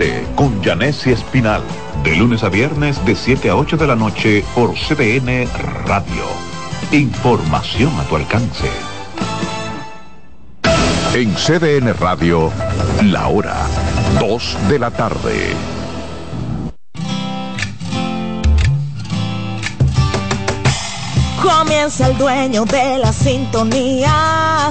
Deporte con Janessi Espinal. De lunes a viernes de 7 a 8 de la noche por CDN Radio. Información a tu alcance. En CDN Radio, la hora 2 de la tarde. Comienza el dueño de la sintonía.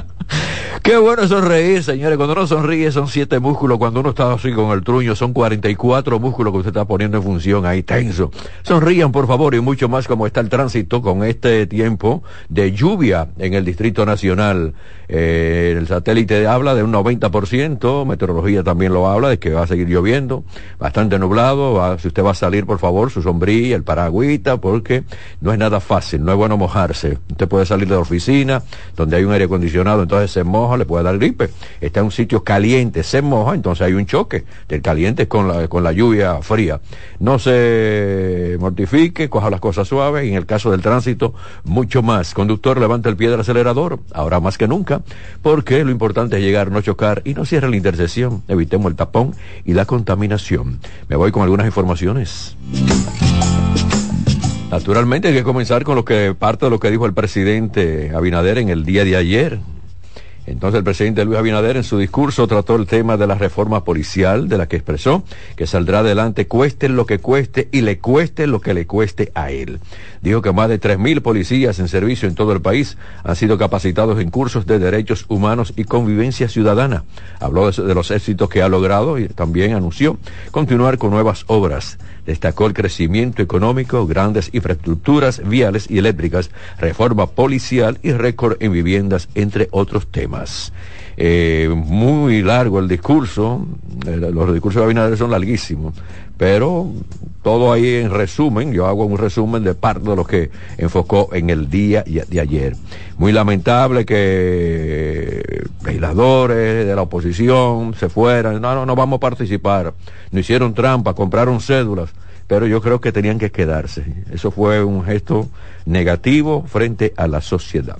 Qué bueno sonreír, señores. Cuando uno sonríe son siete músculos. Cuando uno está así con el truño son 44 músculos que usted está poniendo en función ahí tenso. Sonrían, por favor, y mucho más como está el tránsito con este tiempo de lluvia en el Distrito Nacional. Eh, el satélite habla de un 90%, meteorología también lo habla, de que va a seguir lloviendo, bastante nublado. si usted va a salir, por favor, su sombrilla, el paragüita, porque no es nada fácil, no es bueno mojarse. Usted puede salir de la oficina, donde hay un aire acondicionado, entonces se moja le puede dar gripe. Está en un sitio caliente, se moja, entonces hay un choque del caliente con la, con la lluvia fría. No se mortifique, coja las cosas suaves y en el caso del tránsito, mucho más. Conductor, levanta el pie del acelerador, ahora más que nunca, porque lo importante es llegar, no chocar y no cierre la intersección. Evitemos el tapón y la contaminación. Me voy con algunas informaciones. Naturalmente hay que comenzar con lo que parte de lo que dijo el presidente Abinader en el día de ayer. Entonces el presidente Luis Abinader en su discurso trató el tema de la reforma policial, de la que expresó que saldrá adelante cueste lo que cueste y le cueste lo que le cueste a él. Dijo que más de 3.000 policías en servicio en todo el país han sido capacitados en cursos de derechos humanos y convivencia ciudadana. Habló de, de los éxitos que ha logrado y también anunció continuar con nuevas obras destacó el crecimiento económico, grandes infraestructuras viales y eléctricas, reforma policial y récord en viviendas, entre otros temas. Eh, muy largo el discurso, eh, los discursos de Abinader son larguísimos, pero todo ahí en resumen, yo hago un resumen de parte de lo que enfocó en el día de ayer. Muy lamentable que legisladores de la oposición se fueran, no, no, no vamos a participar, no hicieron trampa, compraron cédulas, pero yo creo que tenían que quedarse. Eso fue un gesto negativo frente a la sociedad.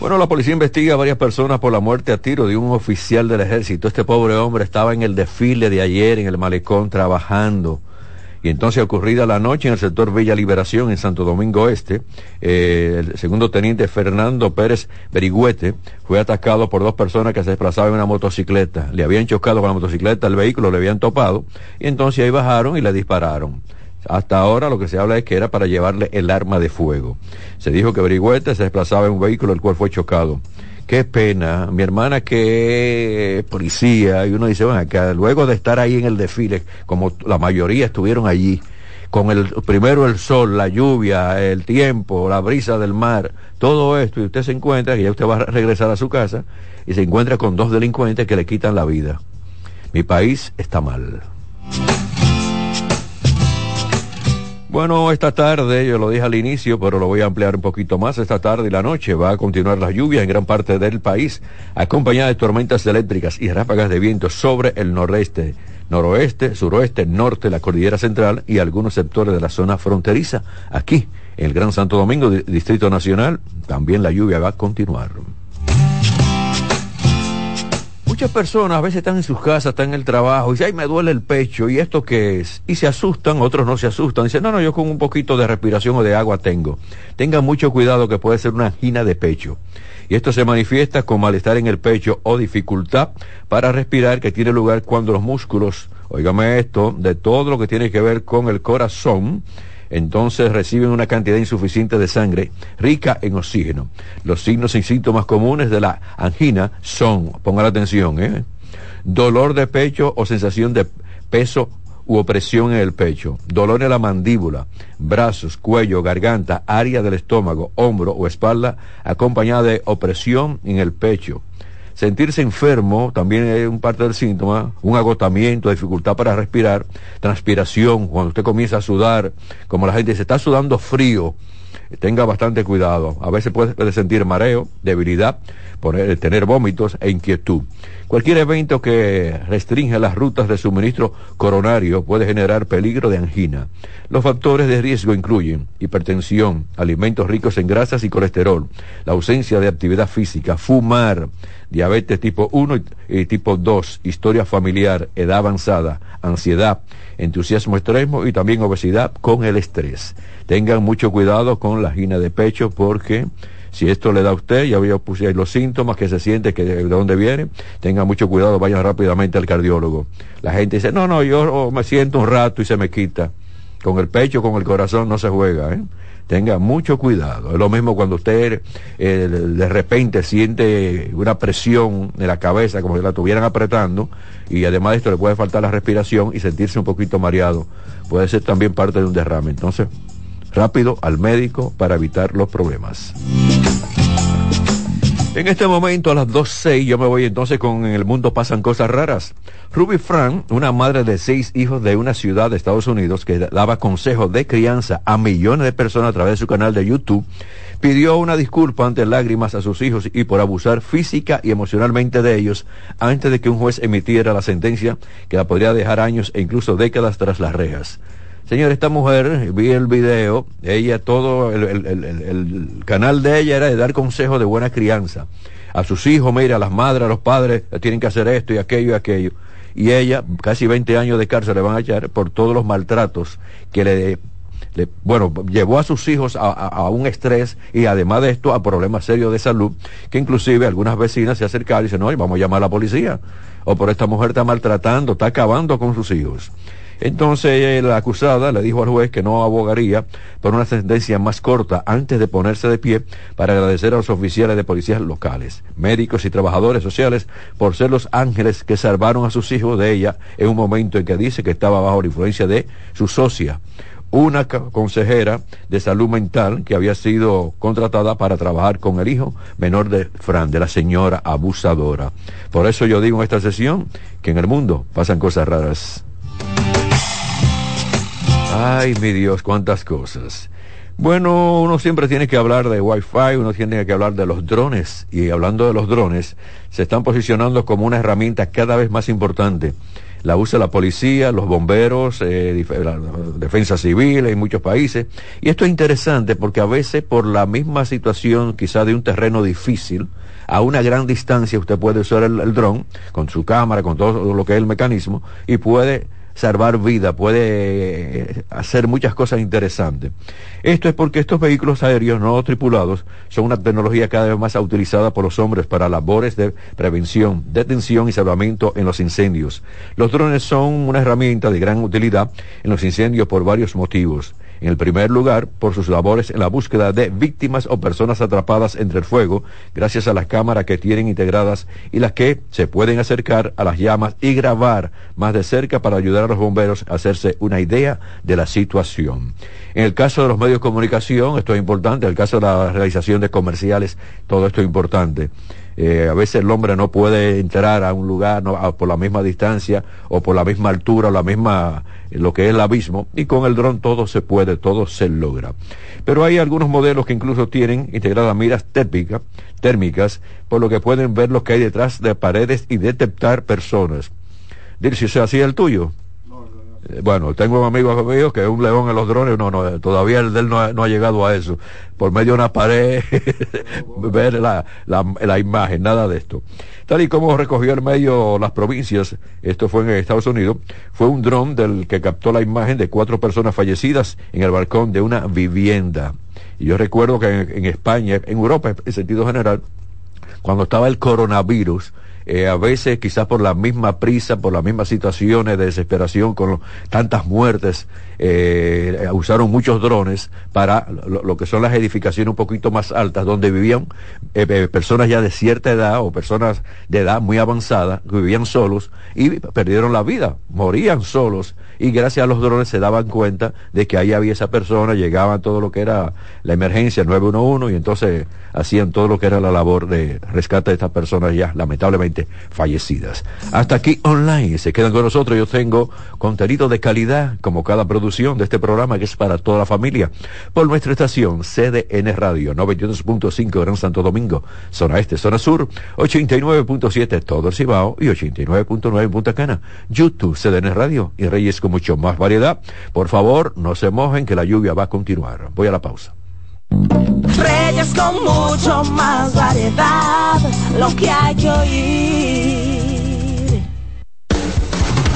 Bueno, la policía investiga a varias personas por la muerte a tiro de un oficial del ejército. Este pobre hombre estaba en el desfile de ayer en el malecón trabajando. Y entonces, ocurrida la noche en el sector Villa Liberación, en Santo Domingo Este, eh, el segundo teniente Fernando Pérez Berigüete fue atacado por dos personas que se desplazaban en una motocicleta. Le habían chocado con la motocicleta, el vehículo le habían topado, y entonces ahí bajaron y le dispararon. Hasta ahora lo que se habla es que era para llevarle el arma de fuego. Se dijo que Berigüete se desplazaba en un vehículo el cual fue chocado. Qué pena, mi hermana que es policía, y uno dice, bueno, que luego de estar ahí en el desfile, como la mayoría estuvieron allí, con el primero el sol, la lluvia, el tiempo, la brisa del mar, todo esto, y usted se encuentra, que ya usted va a regresar a su casa, y se encuentra con dos delincuentes que le quitan la vida. Mi país está mal. Bueno, esta tarde, yo lo dije al inicio, pero lo voy a ampliar un poquito más. Esta tarde y la noche va a continuar la lluvia en gran parte del país, acompañada de tormentas eléctricas y ráfagas de viento sobre el noreste, noroeste, suroeste, norte, la cordillera central y algunos sectores de la zona fronteriza. Aquí, en el Gran Santo Domingo, Distrito Nacional, también la lluvia va a continuar. Muchas personas a veces están en sus casas, están en el trabajo, y dicen, ay, me duele el pecho, ¿y esto qué es? Y se asustan, otros no se asustan, dicen, no, no, yo con un poquito de respiración o de agua tengo. Tengan mucho cuidado que puede ser una angina de pecho. Y esto se manifiesta con malestar en el pecho o dificultad para respirar que tiene lugar cuando los músculos, oígame esto, de todo lo que tiene que ver con el corazón, entonces reciben una cantidad insuficiente de sangre rica en oxígeno. Los signos y síntomas comunes de la angina son, ponga la atención, ¿eh? dolor de pecho o sensación de peso u opresión en el pecho, dolor en la mandíbula, brazos, cuello, garganta, área del estómago, hombro o espalda, acompañada de opresión en el pecho, Sentirse enfermo también es un parte del síntoma, un agotamiento, dificultad para respirar, transpiración, cuando usted comienza a sudar, como la gente se está sudando frío, tenga bastante cuidado. A veces puede sentir mareo, debilidad, tener vómitos e inquietud. Cualquier evento que restringe las rutas de suministro coronario puede generar peligro de angina. Los factores de riesgo incluyen hipertensión, alimentos ricos en grasas y colesterol, la ausencia de actividad física, fumar, diabetes tipo 1 y tipo 2, historia familiar, edad avanzada, ansiedad, entusiasmo extremo y también obesidad con el estrés. Tengan mucho cuidado con la angina de pecho porque si esto le da a usted, ya voy a ahí los síntomas que se siente, que de dónde viene, tenga mucho cuidado, vayan rápidamente al cardiólogo. La gente dice, no, no, yo me siento un rato y se me quita. Con el pecho, con el corazón no se juega, ¿eh? Tenga mucho cuidado. Es lo mismo cuando usted eh, de repente siente una presión en la cabeza, como si la estuvieran apretando, y además de esto le puede faltar la respiración y sentirse un poquito mareado. Puede ser también parte de un derrame. Entonces, rápido al médico para evitar los problemas. En este momento a las 2.06 yo me voy entonces con En el mundo pasan cosas raras. Ruby Frank, una madre de seis hijos de una ciudad de Estados Unidos que daba consejos de crianza a millones de personas a través de su canal de YouTube, pidió una disculpa ante lágrimas a sus hijos y por abusar física y emocionalmente de ellos antes de que un juez emitiera la sentencia que la podría dejar años e incluso décadas tras las rejas. Señor, esta mujer, vi el video, ella todo, el, canal de ella era de dar consejos de buena crianza. A sus hijos, mira, a las madres, a los padres, tienen que hacer esto y aquello y aquello. Y ella, casi 20 años de cárcel le van a echar por todos los maltratos que le, bueno, llevó a sus hijos a, a, un estrés y además de esto a problemas serios de salud, que inclusive algunas vecinas se acercaron y dicen, no, vamos a llamar a la policía. O por esta mujer está maltratando, está acabando con sus hijos. Entonces la acusada le dijo al juez que no abogaría por una sentencia más corta antes de ponerse de pie para agradecer a los oficiales de policías locales, médicos y trabajadores sociales por ser los ángeles que salvaron a sus hijos de ella en un momento en que dice que estaba bajo la influencia de su socia, una consejera de salud mental que había sido contratada para trabajar con el hijo menor de Fran, de la señora abusadora. Por eso yo digo en esta sesión que en el mundo pasan cosas raras. Ay, mi Dios, cuántas cosas. Bueno, uno siempre tiene que hablar de Wi-Fi, uno tiene que hablar de los drones. Y hablando de los drones, se están posicionando como una herramienta cada vez más importante. La usa la policía, los bomberos, eh, la defensa civil en muchos países. Y esto es interesante porque a veces por la misma situación quizá de un terreno difícil, a una gran distancia usted puede usar el, el dron con su cámara, con todo lo que es el mecanismo y puede salvar vida, puede eh, hacer muchas cosas interesantes. Esto es porque estos vehículos aéreos no tripulados son una tecnología cada vez más utilizada por los hombres para labores de prevención, detención y salvamento en los incendios. Los drones son una herramienta de gran utilidad en los incendios por varios motivos. En el primer lugar, por sus labores en la búsqueda de víctimas o personas atrapadas entre el fuego, gracias a las cámaras que tienen integradas y las que se pueden acercar a las llamas y grabar más de cerca para ayudar a los bomberos a hacerse una idea de la situación. En el caso de los medios de comunicación, esto es importante, en el caso de la realización de comerciales, todo esto es importante. Eh, a veces el hombre no puede entrar a un lugar por la misma distancia o por la misma altura o la misma lo que es el abismo y con el dron todo se puede, todo se logra. Pero hay algunos modelos que incluso tienen integradas miras térmicas, térmicas, por lo que pueden ver lo que hay detrás de paredes y detectar personas. Si sea así el tuyo. Eh, bueno, tengo un amigo mío que es un león en los drones, no, no, todavía el de él no ha, llegado a eso. Por medio de una pared, ver la, la, imagen, nada de esto. Tal y como recogió el medio las provincias, esto fue en Estados Unidos, fue un dron del que captó la imagen de cuatro personas fallecidas en el balcón de una vivienda. Y yo recuerdo que en España, en Europa en sentido general, cuando estaba el coronavirus, eh, a veces quizás por la misma prisa, por las mismas situaciones de desesperación con tantas muertes eh, usaron muchos drones para lo, que son las edificaciones un poquito más altas, donde vivían eh, eh, personas ya de cierta edad o personas de edad muy avanzada, que vivían solos y perdieron la vida, morían solos. Y gracias a los drones se daban cuenta de que ahí había esa persona, llegaban todo lo que era la emergencia 911 y entonces hacían todo lo que era la labor de rescate de estas personas ya lamentablemente fallecidas. Hasta aquí online, se quedan con nosotros, yo tengo contenido de calidad como cada de este programa que es para toda la familia por nuestra estación CDN Radio 92.5 Gran Santo Domingo, zona este, zona sur, 89.7 todo el Cibao y 89.9 Punta Cana, YouTube CDN Radio y Reyes mucho más variedad. Por favor, no se mojen que la lluvia va a continuar. Voy a la pausa. Reyes con mucho más variedad, lo que hay que oír.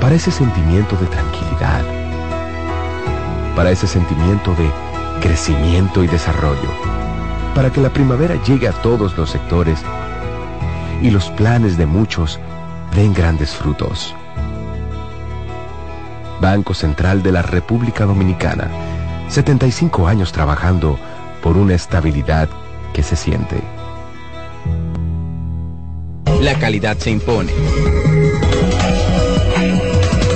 Para ese sentimiento de tranquilidad. Para ese sentimiento de crecimiento y desarrollo. Para que la primavera llegue a todos los sectores y los planes de muchos den grandes frutos. Banco Central de la República Dominicana, 75 años trabajando por una estabilidad que se siente. La calidad se impone.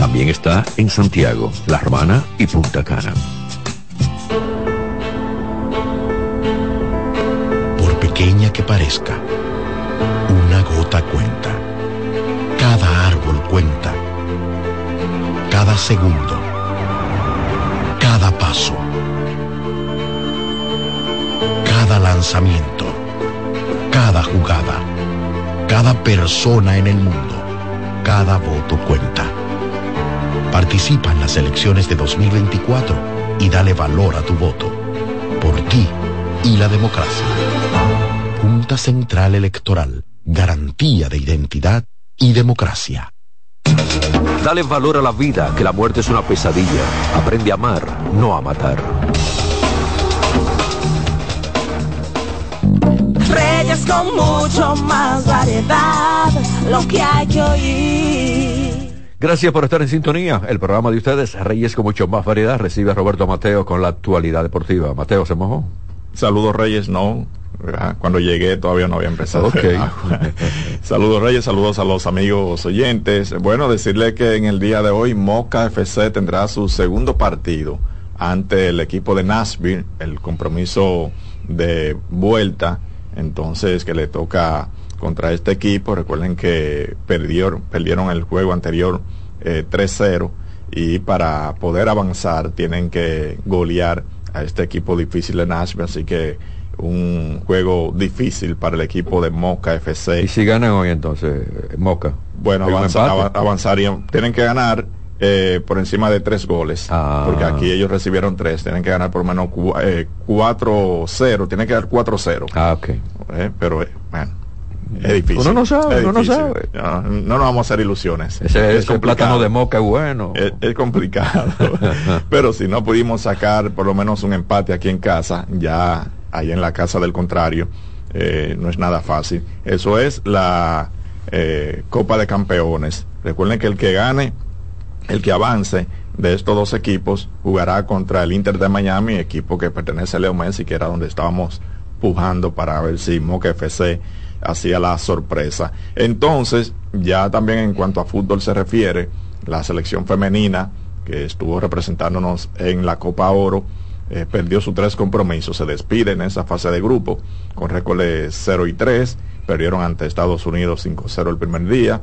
También está en Santiago, La Romana y Punta Cana. Por pequeña que parezca, gota cuenta. Cada árbol cuenta. Cada segundo. Cada paso. Cada lanzamiento. Cada jugada. Cada persona en el mundo. Cada voto cuenta. Participa en las elecciones de 2024 y dale valor a tu voto. Por ti y la democracia. Junta Central Electoral garantía de identidad y democracia. Dale valor a la vida, que la muerte es una pesadilla. Aprende a amar, no a matar. Reyes con mucho más variedad, lo que hay que oír. Gracias por estar en sintonía. El programa de ustedes, Reyes con mucho más variedad, recibe a Roberto Mateo con la actualidad deportiva. Mateo, ¿se mojó? Saludos Reyes, no, cuando llegué todavía no había empezado. saludos Reyes, saludos a los amigos oyentes. Bueno, decirle que en el día de hoy Moca FC tendrá su segundo partido ante el equipo de Nashville, el compromiso de vuelta, entonces que le toca contra este equipo. Recuerden que perdieron, perdieron el juego anterior 3-0 eh, y para poder avanzar tienen que golear a este equipo difícil de Nashville, así que un juego difícil para el equipo de Moca FC. ¿Y si ganan hoy entonces, Moca? Bueno, avanzarían, tienen que ganar eh, por encima de tres goles, ah. porque aquí ellos recibieron tres, tienen que ganar por lo menos 4-0, eh, tienen que dar 4-0. Ah, ok. Eh, pero bueno. Es difícil. Uno no sabe, uno no sabe. No, nos vamos a hacer ilusiones. Ese es, un plátano de moca bueno. Es, complicado. Pero si no pudimos sacar por lo menos un empate aquí en casa, ya ahí en la casa del contrario, eh, no es nada fácil. Eso es la eh, Copa de Campeones. Recuerden que el que gane, el que avance de estos dos equipos, jugará contra el Inter de Miami, equipo que pertenece a Leo Messi, que era donde estábamos pujando para ver si Moca FC hacía la sorpresa. Entonces, ya también en cuanto a fútbol se refiere, la selección femenina que estuvo representándonos en la Copa Oro, eh, perdió sus tres compromisos, se despide en esa fase de grupo con récord de 0 y 3, perdieron ante Estados Unidos 5-0 el primer día,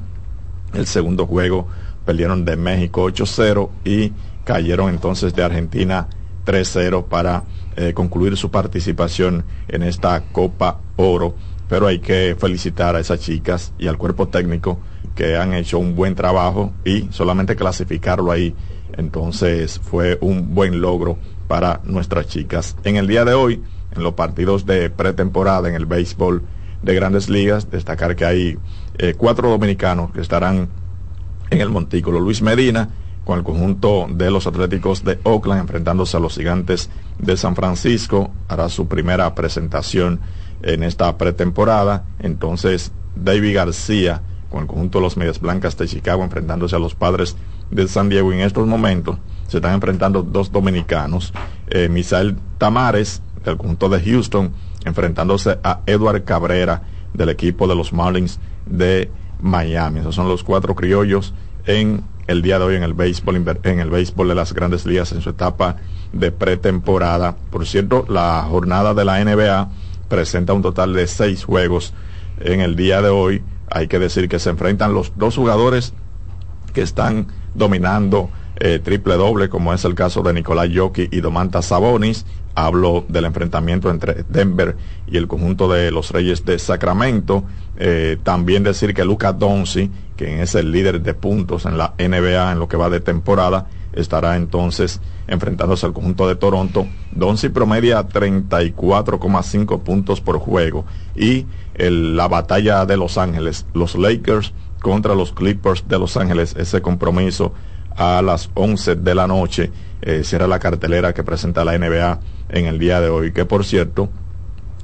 el segundo juego perdieron de México 8-0 y cayeron entonces de Argentina 3-0 para eh, concluir su participación en esta Copa Oro. Pero hay que felicitar a esas chicas y al cuerpo técnico que han hecho un buen trabajo y solamente clasificarlo ahí, entonces fue un buen logro para nuestras chicas. En el día de hoy, en los partidos de pretemporada en el béisbol de grandes ligas, destacar que hay eh, cuatro dominicanos que estarán en el montículo. Luis Medina con el conjunto de los Atléticos de Oakland enfrentándose a los Gigantes de San Francisco. Hará su primera presentación en esta pretemporada. Entonces, David García con el conjunto de los Medias Blancas de Chicago enfrentándose a los Padres de San Diego. En estos momentos se están enfrentando dos dominicanos. Eh, Misael Tamares del conjunto de Houston enfrentándose a Edward Cabrera del equipo de los Marlins de Miami. Esos son los cuatro criollos en el día de hoy en el béisbol en el béisbol de las Grandes Ligas en su etapa de pretemporada. Por cierto, la jornada de la NBA presenta un total de seis juegos en el día de hoy. Hay que decir que se enfrentan los dos jugadores que están dominando eh, triple doble, como es el caso de Nicolás Jockey y Domantas Sabonis. Hablo del enfrentamiento entre Denver y el conjunto de los Reyes de Sacramento. Eh, también decir que Luca Donzi, quien es el líder de puntos en la NBA en lo que va de temporada, estará entonces enfrentándose al conjunto de Toronto. Donzi promedia 34,5 puntos por juego. Y la batalla de Los Ángeles, los Lakers contra los Clippers de Los Ángeles, ese compromiso a las 11 de la noche. Eh, será la cartelera que presenta la NBA en el día de hoy. Que por cierto,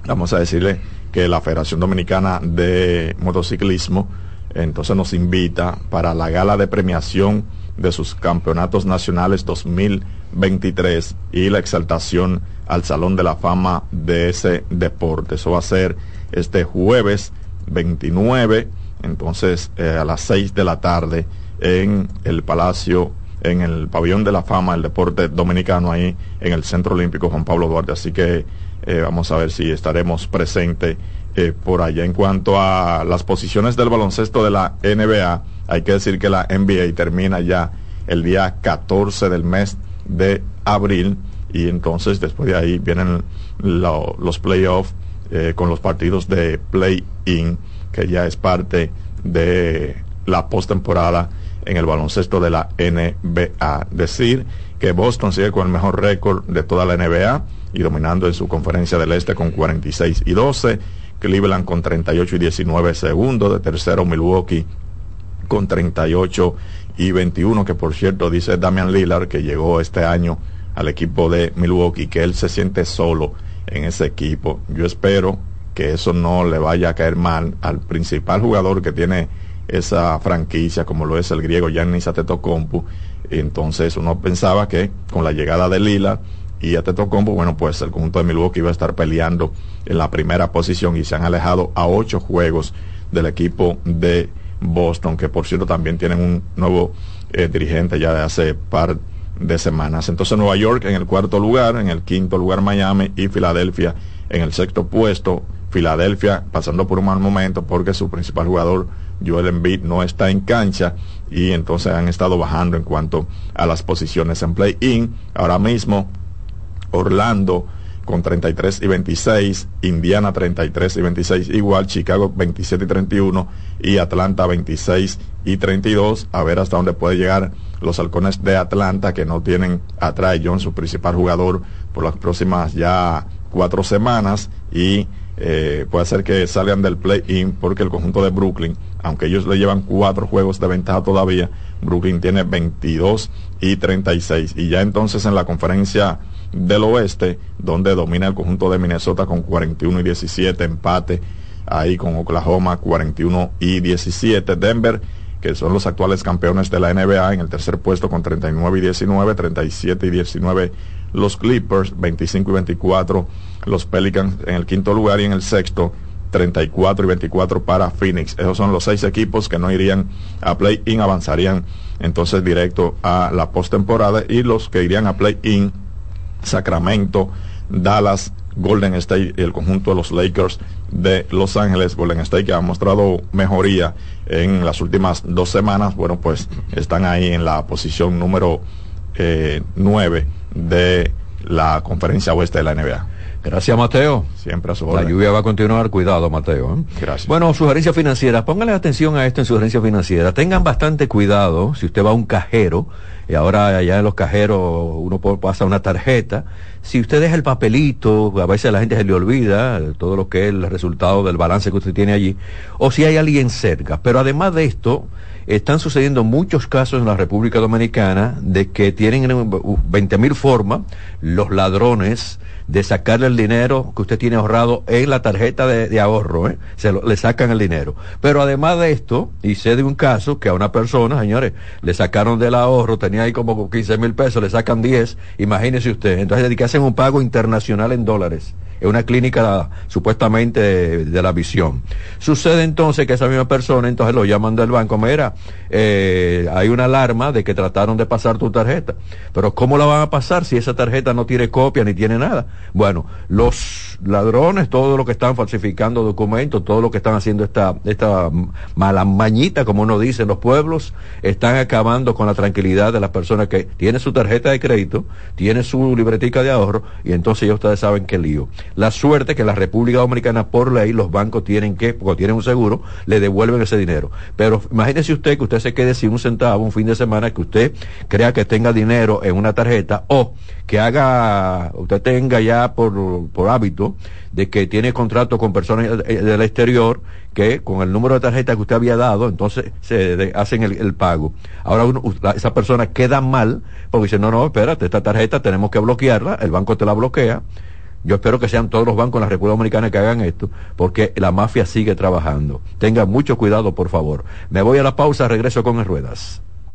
vamos a decirle que la Federación Dominicana de Motociclismo entonces nos invita para la gala de premiación de sus campeonatos nacionales 2023 y la exaltación al Salón de la Fama de ese deporte. Eso va a ser este jueves 29, entonces eh, a las 6 de la tarde en el Palacio, en el Pabellón de la Fama del Deporte Dominicano, ahí en el Centro Olímpico Juan Pablo Duarte. Así que eh, vamos a ver si estaremos presentes eh, por allá. En cuanto a las posiciones del baloncesto de la NBA, hay que decir que la NBA termina ya el día 14 del mes de abril y entonces después de ahí vienen los playoffs eh, con los partidos de play-in que ya es parte de la postemporada en el baloncesto de la NBA. Decir que Boston sigue con el mejor récord de toda la NBA y dominando en su conferencia del Este con 46 y 12. Cleveland con 38 y 19 segundos. De tercero Milwaukee con 38 y 21, que por cierto dice Damian Lillard que llegó este año al equipo de Milwaukee, que él se siente solo en ese equipo. Yo espero que eso no le vaya a caer mal al principal jugador que tiene esa franquicia como lo es el griego Giannis Antetokounmpo. Entonces uno pensaba que con la llegada de Lila y Antetokounmpo, bueno, pues el conjunto de Milwaukee iba a estar peleando en la primera posición y se han alejado a ocho juegos del equipo de Boston, que por cierto también tienen un nuevo eh, dirigente ya de hace par de semanas. Entonces Nueva York en el cuarto lugar, en el quinto lugar Miami y Filadelfia en el sexto puesto. Filadelfia pasando por un mal momento porque su principal jugador Joel Embiid no está en cancha y entonces han estado bajando en cuanto a las posiciones en play-in. Ahora mismo Orlando con 33 y 26, Indiana 33 y 26 igual, Chicago 27 y 31 y Atlanta 26 y 32. A ver hasta dónde puede llegar los halcones de Atlanta que no tienen a John, su principal jugador, por las próximas ya cuatro semanas y eh, puede ser que salgan del play-in porque el conjunto de Brooklyn, aunque ellos le llevan cuatro juegos de ventaja todavía, Brooklyn tiene 22 y 36. Y ya entonces en la conferencia del oeste, donde domina el conjunto de Minnesota con 41 y 17, empate ahí con Oklahoma 41 y 17, Denver que son los actuales campeones de la NBA en el tercer puesto con 39 y 19, 37 y 19 los Clippers, 25 y 24 los Pelicans en el quinto lugar y en el sexto 34 y 24 para Phoenix. Esos son los seis equipos que no irían a play-in, avanzarían entonces directo a la postemporada y los que irían a play-in, Sacramento, Dallas, Golden State y el conjunto de los Lakers de Los Ángeles, Golden State que ha mostrado mejoría en las últimas dos semanas, bueno, pues están ahí en la posición número eh, 9 de la conferencia oeste de la NBA. Gracias, Mateo. Siempre a su La lluvia va a continuar. Cuidado, Mateo. ¿eh? Gracias. Bueno, sugerencias financieras. Pónganle atención a esto en sugerencias financieras. Tengan bastante cuidado si usted va a un cajero y ahora allá en los cajeros uno pasa una tarjeta. Si usted deja el papelito, a veces a la gente se le olvida todo lo que es el resultado del balance que usted tiene allí, o si hay alguien cerca. Pero además de esto, están sucediendo muchos casos en la República Dominicana de que tienen 20 mil formas los ladrones de sacarle el dinero que usted tiene ahorrado en la tarjeta de, ahorro, ¿eh? se le sacan el dinero. Pero además de esto, y sé de un caso que a una persona, señores, le sacaron del ahorro, tenía ahí como 15 mil pesos, le sacan 10, imagínese usted. Entonces, que hacen un pago internacional en dólares es una clínica supuestamente de, la visión. Sucede entonces que esa misma persona entonces lo llaman del banco, mira, eh, hay una alarma de que trataron de pasar tu tarjeta, pero ¿cómo la van a pasar si esa tarjeta no tiene copia ni tiene nada? Bueno, los ladrones, todos los que están falsificando documentos, todos los que están haciendo esta, esta mala mañita, como uno dice en los pueblos, están acabando con la tranquilidad de las personas que tienen su tarjeta de crédito, tiene su libretica de ahorro, y entonces ya ustedes saben qué lío. La suerte que la República Dominicana, por ley, los bancos tienen que, porque tienen un seguro, le devuelven ese dinero. Pero imagínese usted que usted se quede sin un centavo un fin de semana, que usted crea que tenga dinero en una tarjeta o que haga, usted tenga ya por, por hábito de que tiene contrato con personas del exterior que con el número de tarjeta que usted había dado, entonces se hacen el, pago. Ahora esa persona queda mal porque dice, no, no, espérate, esta tarjeta tenemos que bloquearla, el banco te la bloquea yo espero que sean todos los bancos en la República Dominicana que hagan esto, porque la mafia sigue trabajando. Tengan mucho cuidado, por favor. Me voy a la pausa, regreso con el ruedas.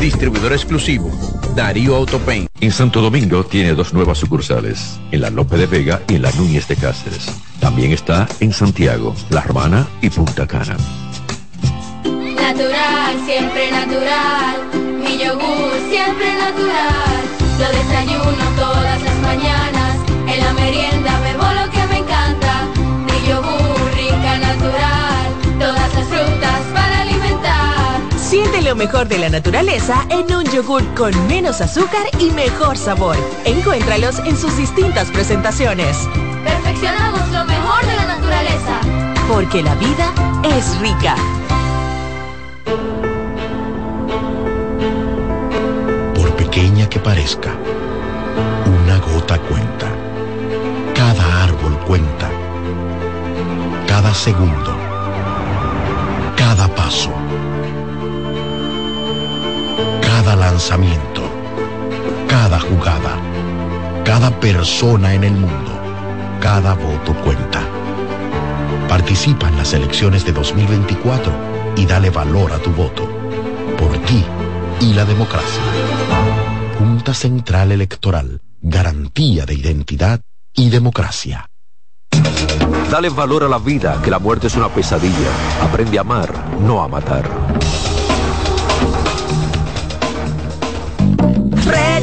distribuidor exclusivo, Darío Autopain. En Santo Domingo tiene dos nuevas sucursales, en la Lope de Vega y en la Núñez de Cáceres. También está en Santiago, La Romana y Punta Cana. Natural, siempre natural, mi yogur siempre natural, lo desayuno todas Siente lo mejor de la naturaleza en un yogur con menos azúcar y mejor sabor. Encuéntralos en sus distintas presentaciones. Perfeccionamos lo mejor de la naturaleza. Porque la vida es rica. Por pequeña que parezca, una gota cuenta cada árbol cuenta. Cada segundo. Cada paso. Cada lanzamiento. Cada jugada. Cada persona en el mundo. Cada voto cuenta. Participa en las elecciones de 2024 y dale valor a tu voto. Por ti y la democracia. Junta Central Electoral. Garantía de identidad y democracia. Dale valor a la vida, que la muerte es una pesadilla. Aprende a amar, no a matar.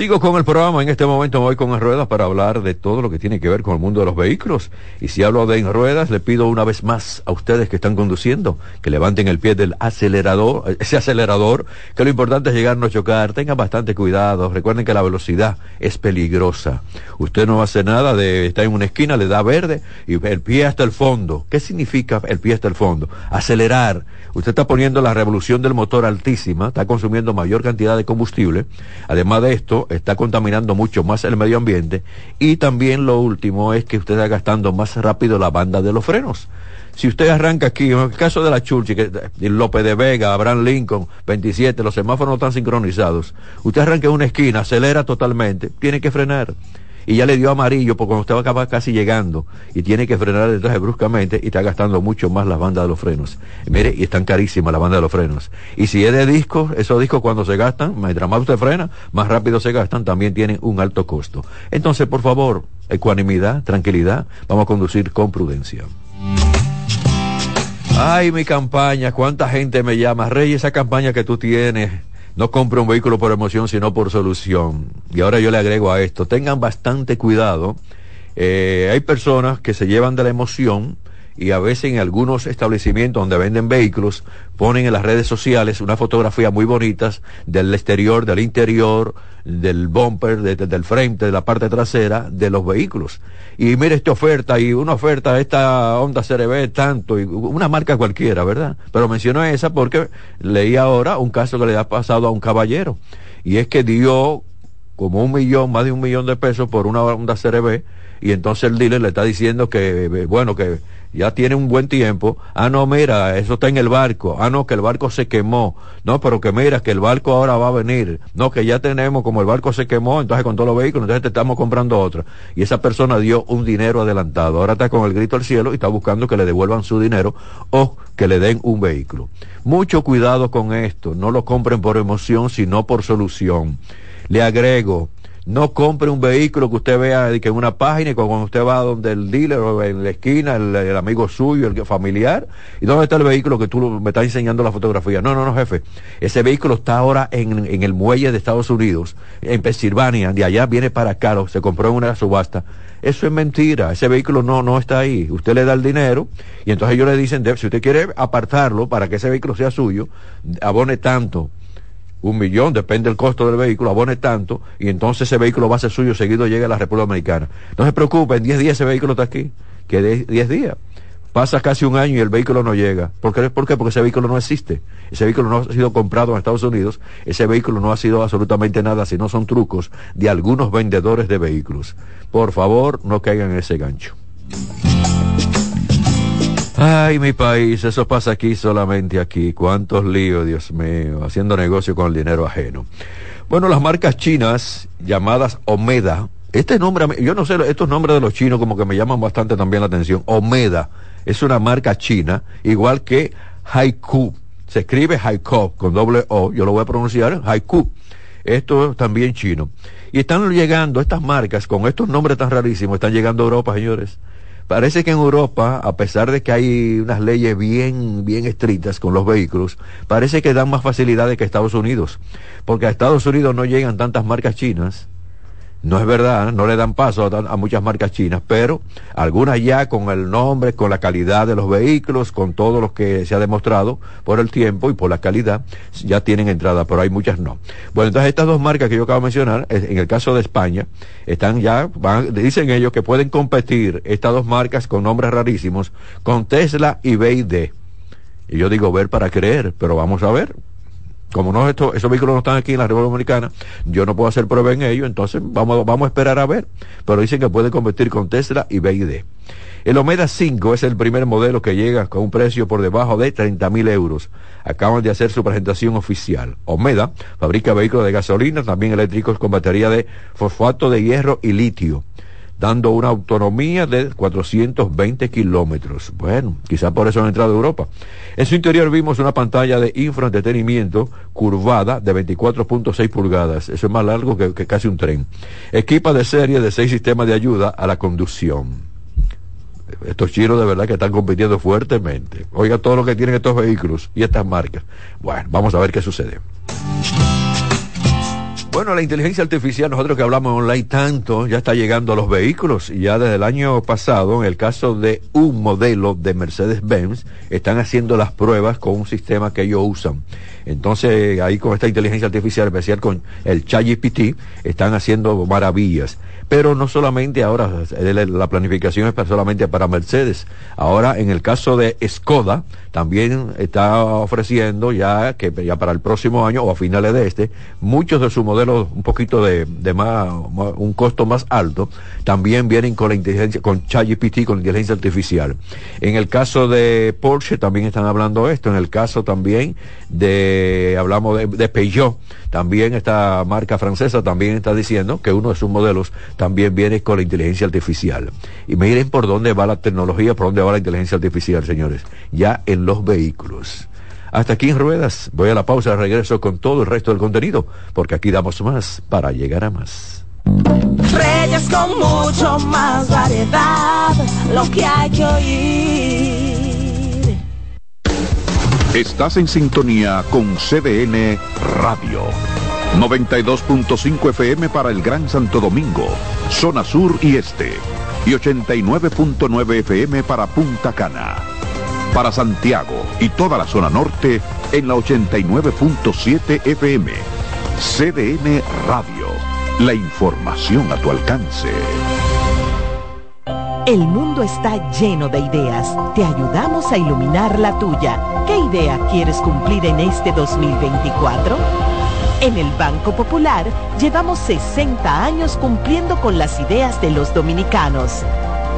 Sigo con el programa, en este momento voy con En Ruedas para hablar de todo lo que tiene que ver con el mundo de los vehículos. Y si hablo de En Ruedas, le pido una vez más a ustedes que están conduciendo que levanten el pie del acelerador, ese acelerador, que lo importante es llegar no chocar, tengan bastante cuidado, recuerden que la velocidad es peligrosa. Usted no hace nada de estar en una esquina, le da verde y el pie hasta el fondo. ¿Qué significa el pie hasta el fondo? Acelerar. Usted está poniendo la revolución del motor altísima, está consumiendo mayor cantidad de combustible. Además de esto, está contaminando mucho más el medio ambiente y también lo último es que usted está gastando más rápido la banda de los frenos. Si usted arranca aquí, en el caso de la Churchi, que, López de Vega, Abraham Lincoln, 27, los semáforos no están sincronizados, usted arranca en una esquina, acelera totalmente, tiene que frenar y ya le dio amarillo porque cuando acaba casi llegando y tiene que frenar detrás bruscamente y está gastando mucho más las bandas de los frenos. mire, y están carísimas las bandas de los frenos. Y si es de discos, esos discos cuando se gastan, mientras más usted frena, más rápido se gastan, también tienen un alto costo. Entonces, por favor, ecuanimidad, tranquilidad, vamos a conducir con prudencia. Ay, mi campaña, cuánta gente me llama. Rey, esa campaña que tú tienes no compre un vehículo por emoción, sino por solución. Y ahora yo le agrego a esto, tengan bastante cuidado. Eh, hay personas que se llevan de la emoción y a veces en algunos establecimientos donde venden vehículos ponen en las redes sociales una fotografía muy bonitas del exterior, del interior, del bumper, del frente, de la parte trasera de los vehículos. Y mire esta oferta y una oferta, esta Honda CRB tanto, y una marca cualquiera, ¿verdad? Pero menciono esa porque leí ahora un caso que le ha pasado a un caballero y es que dio como un millón, más de un millón de pesos por una Honda CRB y entonces el dealer le está diciendo que, bueno, que ya tiene un buen tiempo. Ah, no, mira, eso está en el barco. Ah, no, que el barco se quemó. No, pero que mira, que el barco ahora va a venir. No, que ya tenemos, como el barco se quemó, entonces con todos los vehículos, entonces te estamos comprando otro. Y esa persona dio un dinero adelantado. Ahora está con el grito al cielo y está buscando que le devuelvan su dinero o que le den un vehículo. Mucho cuidado con esto. No lo compren por emoción, sino por solución. Le agrego, no compre un vehículo que usted vea que en una página y cuando usted va donde el dealer o en la esquina, el, amigo suyo, el familiar, y dónde está el vehículo que tú me estás enseñando la fotografía. No, no, no, jefe. Ese vehículo está ahora en, en el muelle de Estados Unidos, en Pensilvania, de allá viene para acá, se compró en una subasta. Eso es mentira, ese vehículo no, no está ahí. Usted le da el dinero y entonces ellos le dicen, si usted quiere apartarlo para que ese vehículo sea suyo, abone tanto un millón, depende del costo del vehículo, abone tanto, y entonces ese vehículo va a ser suyo, seguido llega a la República Dominicana. No se preocupe, en 10 días ese vehículo está aquí, que 10 días. Pasa casi un año y el vehículo no llega. ¿Por qué? ¿Por qué? Porque ese vehículo no existe. Ese vehículo no ha sido comprado en Estados Unidos. Ese vehículo no ha sido absolutamente nada, sino son trucos de algunos vendedores de vehículos. Por favor, no caigan en ese gancho. Ay, mi país, eso pasa aquí solamente aquí. Cuántos líos, Dios mío, haciendo negocio con el dinero ajeno. Bueno, las marcas chinas llamadas Omeda, este nombre, yo no sé, estos nombres de los chinos como que me llaman bastante también la atención. Omeda es una marca china, igual que Haiku. Se escribe Haiku con doble O, yo lo voy a pronunciar Haiku. Esto es también chino. Y están llegando estas marcas con estos nombres tan rarísimos, están llegando a Europa, señores. Parece que en Europa, a pesar de que hay unas leyes bien, bien estrictas con los vehículos, parece que dan más facilidades que Estados Unidos. Porque a Estados Unidos no llegan tantas marcas chinas no es verdad, no le dan paso a, muchas marcas chinas, pero algunas ya con el nombre, con la calidad de los vehículos, con todo lo que se ha demostrado por el tiempo y por la calidad, ya tienen entrada, pero hay muchas no. Bueno, entonces estas dos marcas que yo acabo de mencionar, en el caso de España, están ya, dicen ellos que pueden competir estas dos marcas con nombres rarísimos, con Tesla y BID. Y yo digo ver para creer, pero vamos a ver. Como no esos vehículos no están aquí en la República Dominicana, yo no puedo hacer prueba en ellos, entonces vamos, vamos a esperar a ver. Pero dicen que puede competir con Tesla y BID. El Omeda 5 es el primer modelo que llega con un precio por debajo de 30 mil euros. Acaban de hacer su presentación oficial. Omeda fabrica vehículos de gasolina, también eléctricos con batería de fosfato de hierro y litio dando una autonomía de 420 kilómetros. Bueno, quizá por eso han entrado a Europa. En su interior vimos una pantalla de infraentretenimiento curvada de 24.6 pulgadas. Eso es más largo que, que casi un tren. Equipa de serie de seis sistemas de ayuda a la conducción estos chinos de verdad que están compitiendo fuertemente. Oiga todo lo que tienen estos vehículos y estas marcas. Bueno, vamos a ver qué sucede. Bueno, la inteligencia artificial, nosotros que hablamos online tanto, ya está llegando a los vehículos y ya desde el año pasado, en el caso de un modelo de Mercedes-Benz, están haciendo las pruebas con un sistema que ellos usan. Entonces, ahí con esta inteligencia artificial, especial con el ChatGPT, están haciendo maravillas. Pero no solamente ahora, la planificación es solamente para Mercedes. Ahora, en el caso de Skoda, también está ofreciendo ya que ya para el próximo año o a finales de este, muchos de sus modelos un poquito de, más, un costo más alto, también vienen con la inteligencia, con ChatGPT, con inteligencia artificial. En el caso de Porsche también están hablando esto, en el caso también de, hablamos de, de Peugeot, también esta marca francesa también está diciendo que uno de sus modelos también viene con la inteligencia artificial. Y miren por dónde va la tecnología, por dónde va la inteligencia artificial, señores. Ya los vehículos. Hasta aquí en Ruedas. Voy a la pausa, regreso con todo el resto del contenido, porque aquí damos más para llegar a más. Reyes con mucho más variedad, lo que hay que oír. Estás en sintonía con CDN Radio. 92.5 FM para el Gran Santo Domingo, zona sur y este. Y 89.9 FM para Punta Cana. Para Santiago y toda la zona norte en la 89.7 FM. CDN Radio. La información a tu alcance. El mundo está lleno de ideas. Te ayudamos a iluminar la tuya. ¿Qué idea quieres cumplir en este 2024? En el Banco Popular llevamos 60 años cumpliendo con las ideas de los dominicanos.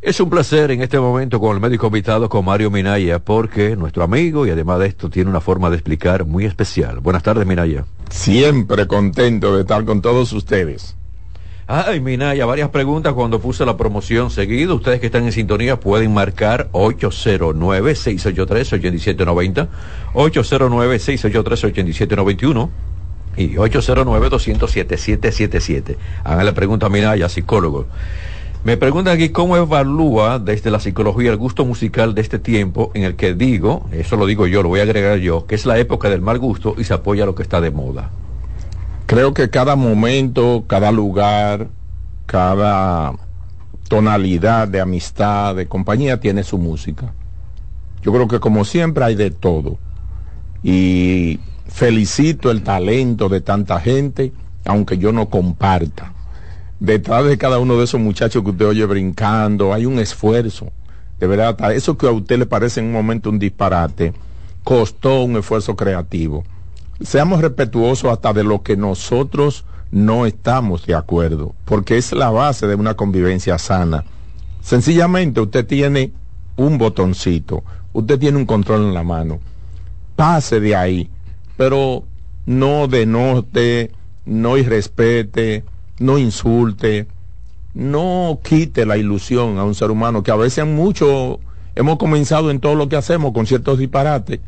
Es un placer en este momento con el médico invitado, con Mario Minaya, porque nuestro amigo y además de esto tiene una forma de explicar muy especial. Buenas tardes, Minaya. Siempre contento de estar con todos ustedes. Ay, Minaya, varias preguntas cuando puse la promoción seguido. Ustedes que están en sintonía pueden marcar 809-683-8790, 809-683-8791 y 809-207-7777. Hagan la pregunta a Minaya, psicólogo. Me preguntan aquí cómo evalúa desde la psicología el gusto musical de este tiempo en el que digo, eso lo digo yo, lo voy a agregar yo, que es la época del mal gusto y se apoya lo que está de moda. Creo que cada momento, cada lugar, cada tonalidad de amistad, de compañía tiene su música. Yo creo que como siempre hay de todo. Y felicito el talento de tanta gente, aunque yo no comparta detrás de cada uno de esos muchachos que usted oye brincando, hay un esfuerzo. De verdad, eso que a usted le parece en un momento un disparate, costó un esfuerzo creativo. Seamos respetuosos hasta de lo que nosotros no estamos de acuerdo, porque es la base de una convivencia sana. Sencillamente usted tiene un botoncito, usted tiene un control en la mano. Pase de ahí, pero no denote, no irrespete, no insulte, no quite la ilusión a un ser humano que a veces mucho hemos comenzado en todo lo que hacemos con ciertos disparates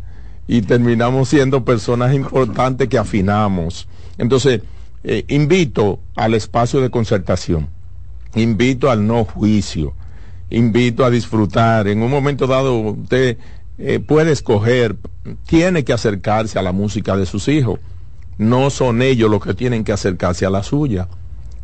y terminamos siendo personas importantes que afinamos. Entonces, eh, invito al espacio de concertación, invito al no juicio, invito a disfrutar. En un momento dado, usted eh, puede escoger, tiene que acercarse a la música de sus hijos. No son ellos los que tienen que acercarse a la suya.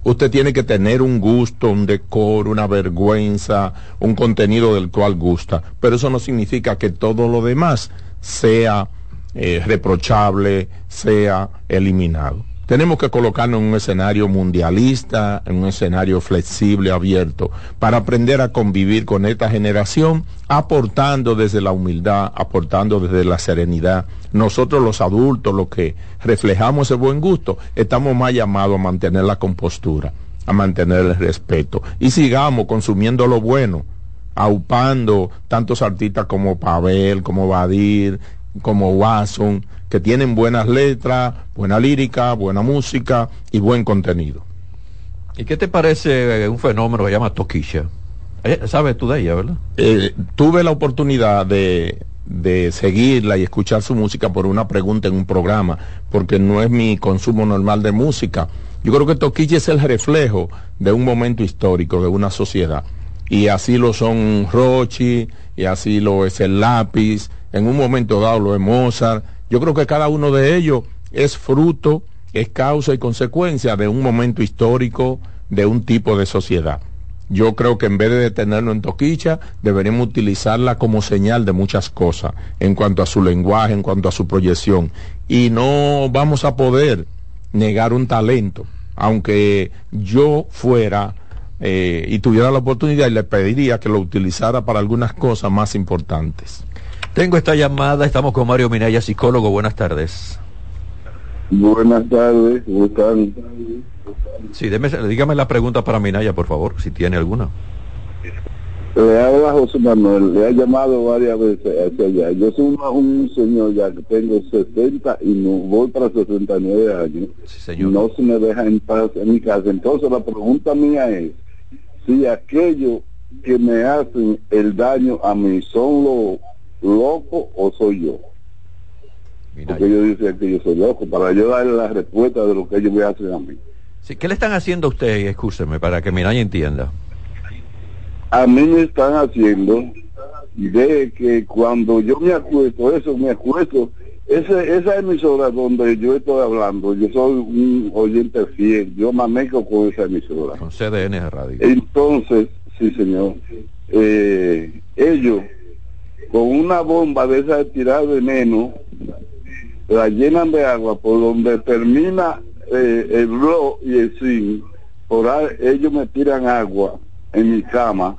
Usted tiene que tener un gusto, un decoro, una vergüenza, un contenido del cual gusta. Pero eso no significa que todo lo demás sea eh, reprochable, sea eliminado. Tenemos que colocarnos en un escenario mundialista, en un escenario flexible, abierto, para aprender a convivir con esta generación, aportando desde la humildad, aportando desde la serenidad. Nosotros los adultos, los que reflejamos ese buen gusto, estamos más llamados a mantener la compostura, a mantener el respeto. Y sigamos consumiendo lo bueno, aupando tantos artistas como Pavel, como Badir, como Watson, que tienen buenas letras, buena lírica, buena música y buen contenido. ¿Y qué te parece eh, un fenómeno que se llama Toquilla? Eh, ¿Sabes tú de ella, verdad? Eh, tuve la oportunidad de, de seguirla y escuchar su música por una pregunta en un programa, porque no es mi consumo normal de música. Yo creo que Toquilla es el reflejo de un momento histórico, de una sociedad. Y así lo son Rochi, y así lo es el lápiz, en un momento dado lo es Mozart. Yo creo que cada uno de ellos es fruto, es causa y consecuencia de un momento histórico, de un tipo de sociedad. Yo creo que en vez de detenerlo en Toquicha, deberíamos utilizarla como señal de muchas cosas en cuanto a su lenguaje, en cuanto a su proyección. Y no vamos a poder negar un talento, aunque yo fuera eh, y tuviera la oportunidad y le pediría que lo utilizara para algunas cosas más importantes. Tengo esta llamada, estamos con Mario Minaya, psicólogo. Buenas tardes. Buenas tardes, ¿cómo están? Sí, dígame la pregunta para Minaya, por favor, si tiene alguna. Le habla José Manuel, le ha llamado varias veces hacia allá. Yo soy un señor ya que tengo 60 y no voy para 69 años. Sí, No se me deja en paz en mi casa. Entonces la pregunta mía es, si aquello que me hacen el daño a mí son los loco o soy yo? Porque ellos dicen que yo soy loco, para yo darle la respuesta de lo que ellos me hacen a mí. Sí, ¿Qué le están haciendo a usted, escúcheme, para que Miraya entienda? A mí me están haciendo de que cuando yo me acuesto, eso me acuesto, ese, esa emisora donde yo estoy hablando, yo soy un oyente fiel, yo manejo con esa emisora. Con CDN Radio. Entonces, sí señor, eh, ellos con una bomba de esa de tirar veneno, la llenan de agua por donde termina eh, el blo y el zinc, por ahí ellos me tiran agua en mi cama.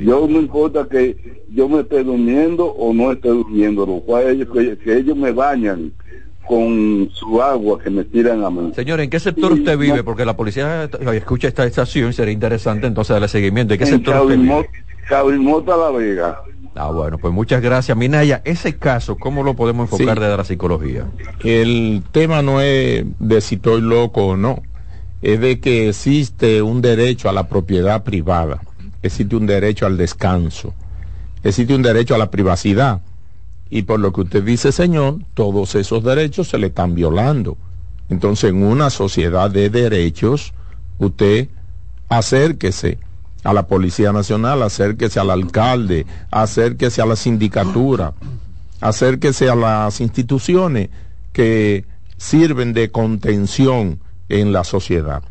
yo no importa que yo me esté durmiendo o no esté durmiendo, lo cual ellos que, ellos me bañan con su agua que me tiran a mí. Señor, ¿en qué sector usted vive? Porque la policía escucha esta estación, sería interesante entonces darle seguimiento. ¿En qué sector usted vive? La Vega. Ah, bueno, pues muchas gracias. Minaya, ese caso, ¿cómo lo podemos enfocar desde la psicología? El tema no es de si estoy loco o no, es de que existe un derecho a la propiedad privada, existe un derecho al descanso, existe un derecho a la privacidad. Y por lo que usted dice, señor, todos esos derechos se le están violando. Entonces, en una sociedad de derechos, usted acérquese a la Policía Nacional, acérquese al alcalde, acérquese a la sindicatura, acérquese a las instituciones que sirven de contención en la sociedad.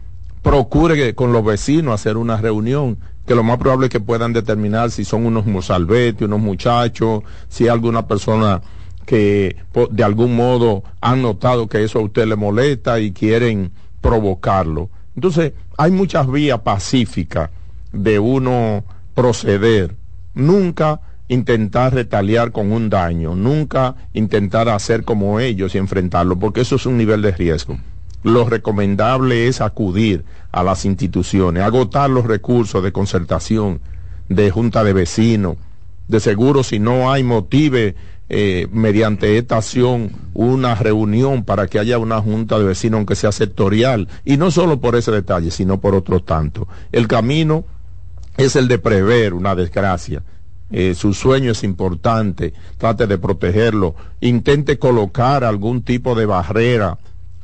Procure con los vecinos hacer una reunión que lo más probable es que puedan determinar si son unos mozalbetes, unos muchachos, si alguna persona que de algún modo han notado que eso a usted le molesta y quieren provocarlo. Entonces, hay muchas vías pacíficas de uno proceder, nunca intentar retaliar con un daño, nunca intentar hacer como ellos y enfrentarlo, porque eso es un nivel de riesgo. Lo recomendable es acudir a las instituciones, agotar los recursos de concertación, de junta de vecinos, de seguro si no hay motive eh, mediante esta acción una reunión para que haya una junta de vecinos aunque sea sectorial y no solo por ese detalle sino por otro tanto. El camino es el de prever una desgracia eh, su sueño es importante trate de protegerlo intente colocar algún tipo de barrera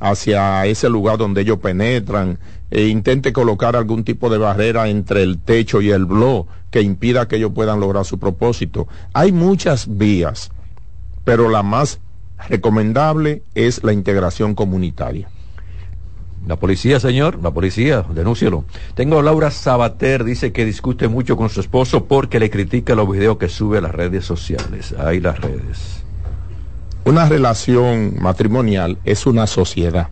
hacia ese lugar donde ellos penetran, e intente colocar algún tipo de barrera entre el techo y el blog que impida que ellos puedan lograr su propósito. Hay muchas vías, pero la más recomendable es la integración comunitaria. La policía, señor, la policía, denúncielo. Tengo a Laura Sabater, dice que discute mucho con su esposo porque le critica los videos que sube a las redes sociales. Ahí las redes. Una relación matrimonial es una sociedad.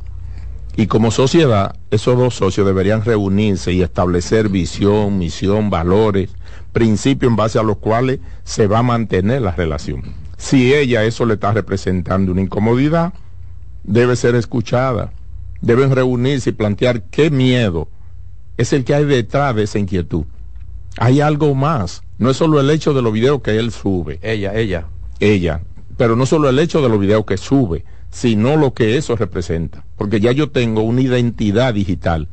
Y como sociedad, esos dos socios deberían reunirse y establecer visión, misión, valores, principios en base a los cuales se va a mantener la relación. Si ella eso le está representando una incomodidad, debe ser escuchada. Deben reunirse y plantear qué miedo es el que hay detrás de esa inquietud. Hay algo más. No es solo el hecho de los videos que él sube. Ella, ella. Ella pero no solo el hecho de los videos que sube, sino lo que eso representa. Porque ya yo tengo una identidad digital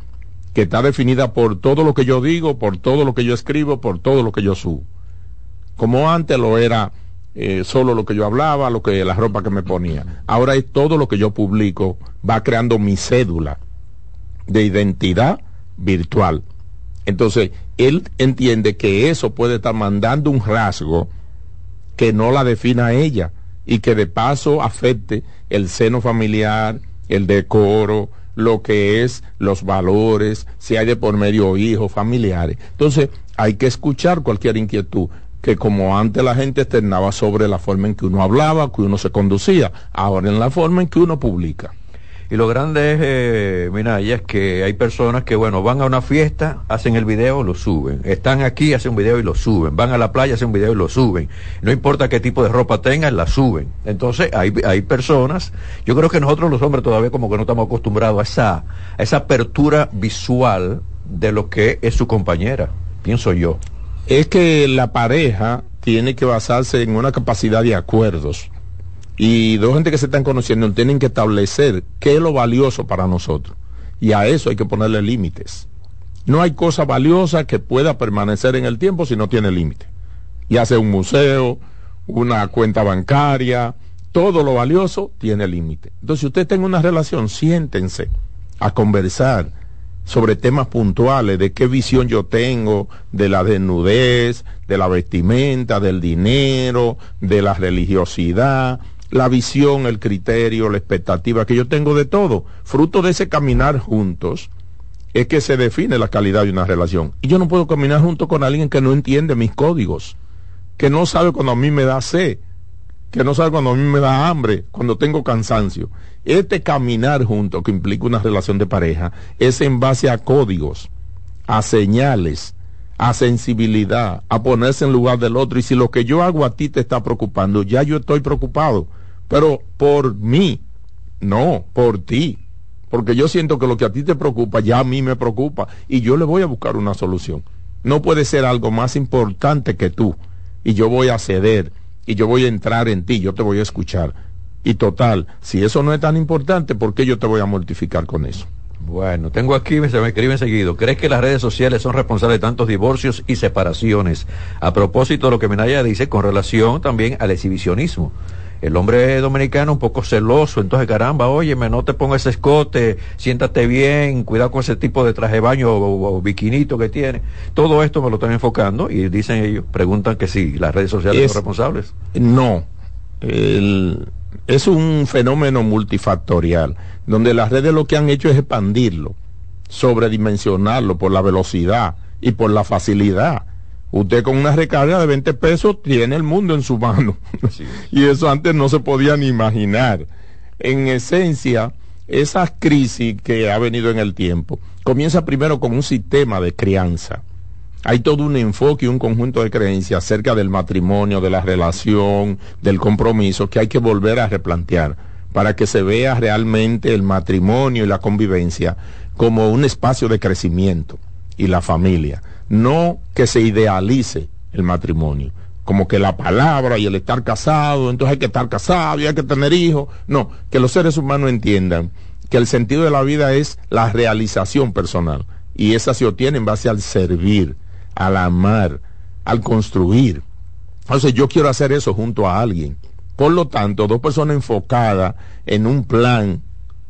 que está definida por todo lo que yo digo, por todo lo que yo escribo, por todo lo que yo subo. Como antes lo era eh, solo lo que yo hablaba, lo que la ropa que me ponía. Ahora es todo lo que yo publico, va creando mi cédula de identidad virtual. Entonces, él entiende que eso puede estar mandando un rasgo que no la defina ella y que de paso afecte el seno familiar, el decoro, lo que es los valores, si hay de por medio hijos, familiares. Entonces, hay que escuchar cualquier inquietud que como antes la gente externaba sobre la forma en que uno hablaba, que uno se conducía, ahora en la forma en que uno publica. Y lo grande es, eh, Minaya, es que hay personas que, bueno, van a una fiesta, hacen el video, lo suben. Están aquí, hacen un video y lo suben. Van a la playa, hacen un video y lo suben. No importa qué tipo de ropa tengan, la suben. Entonces, hay, hay personas, yo creo que nosotros los hombres todavía como que no estamos acostumbrados a esa, a esa apertura visual de lo que es su compañera, pienso yo. Es que la pareja tiene que basarse en una capacidad de acuerdos y dos gente que se están conociendo tienen que establecer qué es lo valioso para nosotros. Y a eso hay que ponerle límites. No hay cosa valiosa que pueda permanecer en el tiempo si no tiene límite. Ya sea un museo, una cuenta bancaria, todo lo valioso tiene límite. Entonces, si usted tiene una relación, siéntense a conversar sobre temas puntuales, de qué visión yo tengo de la desnudez, de la vestimenta, del dinero, de la religiosidad, la visión, el criterio, la expectativa que yo tengo de todo. Fruto de ese caminar juntos es que se define la calidad de una relación. Y yo no puedo caminar junto con alguien que no entiende mis códigos, que no sabe cuando a mí me da sed, que no sabe cuando a mí me da hambre, cuando tengo cansancio. Este caminar junto que implica una relación de pareja es en base a códigos, a señales, a sensibilidad, a ponerse en lugar del otro. Y si lo que yo hago a ti te está preocupando, ya yo estoy preocupado pero por mí, no, por ti. Porque yo siento que lo que a ti te preocupa, ya a mí me preocupa. Y yo le voy a buscar una solución. No puede ser algo más importante que tú. Y yo voy a ceder. Y yo voy a entrar en ti. Yo te voy a escuchar. Y total, si eso no es tan importante, ¿por qué yo te voy a mortificar con eso? Bueno, tengo aquí, se me escriben seguido. ¿Crees que las redes sociales son responsables de tantos divorcios y separaciones? A propósito de lo que Minaya dice con relación también al exhibicionismo el hombre dominicano un poco celoso, entonces caramba, óyeme, no te pongas ese escote, siéntate bien, cuidado con ese tipo de traje de baño o, biquinito que tiene. Todo esto me lo están enfocando y dicen ellos, preguntan que si las redes sociales son responsables. No, es un fenómeno multifactorial, donde las redes lo que han hecho es expandirlo, sobredimensionarlo por la velocidad y por la facilidad Usted con una recarga de 20 pesos tiene el mundo en su mano. y eso antes no se podía ni imaginar. En esencia, esa crisis que ha venido en el tiempo comienza primero con un sistema de crianza. Hay todo un enfoque y un conjunto de creencias acerca del matrimonio, de la relación, del compromiso que hay que volver a replantear para que se vea realmente el matrimonio y la convivencia como un espacio de crecimiento y la familia no que se idealice el matrimonio como que la palabra y el estar casado, entonces hay que estar casado y hay que tener hijos. No, que los seres humanos entiendan que el sentido de la vida es la realización personal. Y esa se obtiene en base al servir, al amar, al construir. Entonces yo quiero hacer eso junto a alguien. Por lo tanto, dos personas enfocadas en un plan,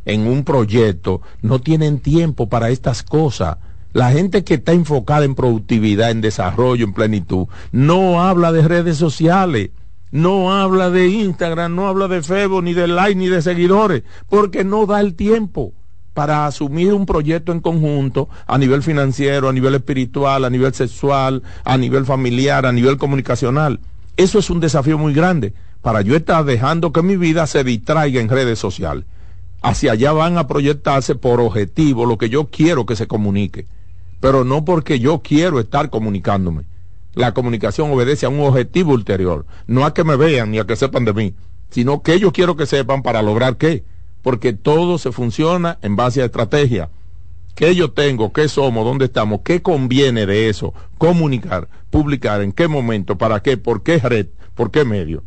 en un proyecto, no tienen tiempo para estas cosas. La gente que está enfocada en productividad, en desarrollo, en plenitud, no habla de redes sociales, no habla de Instagram, no habla de Facebook, ni de like, ni de seguidores, porque no da el tiempo para asumir un proyecto en conjunto a nivel financiero, a nivel espiritual, a nivel sexual, a nivel familiar, a nivel comunicacional. Eso es un desafío muy grande para yo estar dejando que mi vida se distraiga en redes sociales. Hacia allá van a proyectarse por objetivo lo que yo quiero que se comunique pero no porque yo quiero estar comunicándome. La comunicación obedece a un objetivo ulterior, no a que me vean ni a que sepan de mí, sino que yo quiero que sepan para lograr qué, porque todo se funciona en base a estrategia. ¿Qué yo tengo? ¿Qué somos? ¿Dónde estamos? ¿Qué conviene de eso? Comunicar, publicar, en qué momento, para qué, por qué red, por qué medio.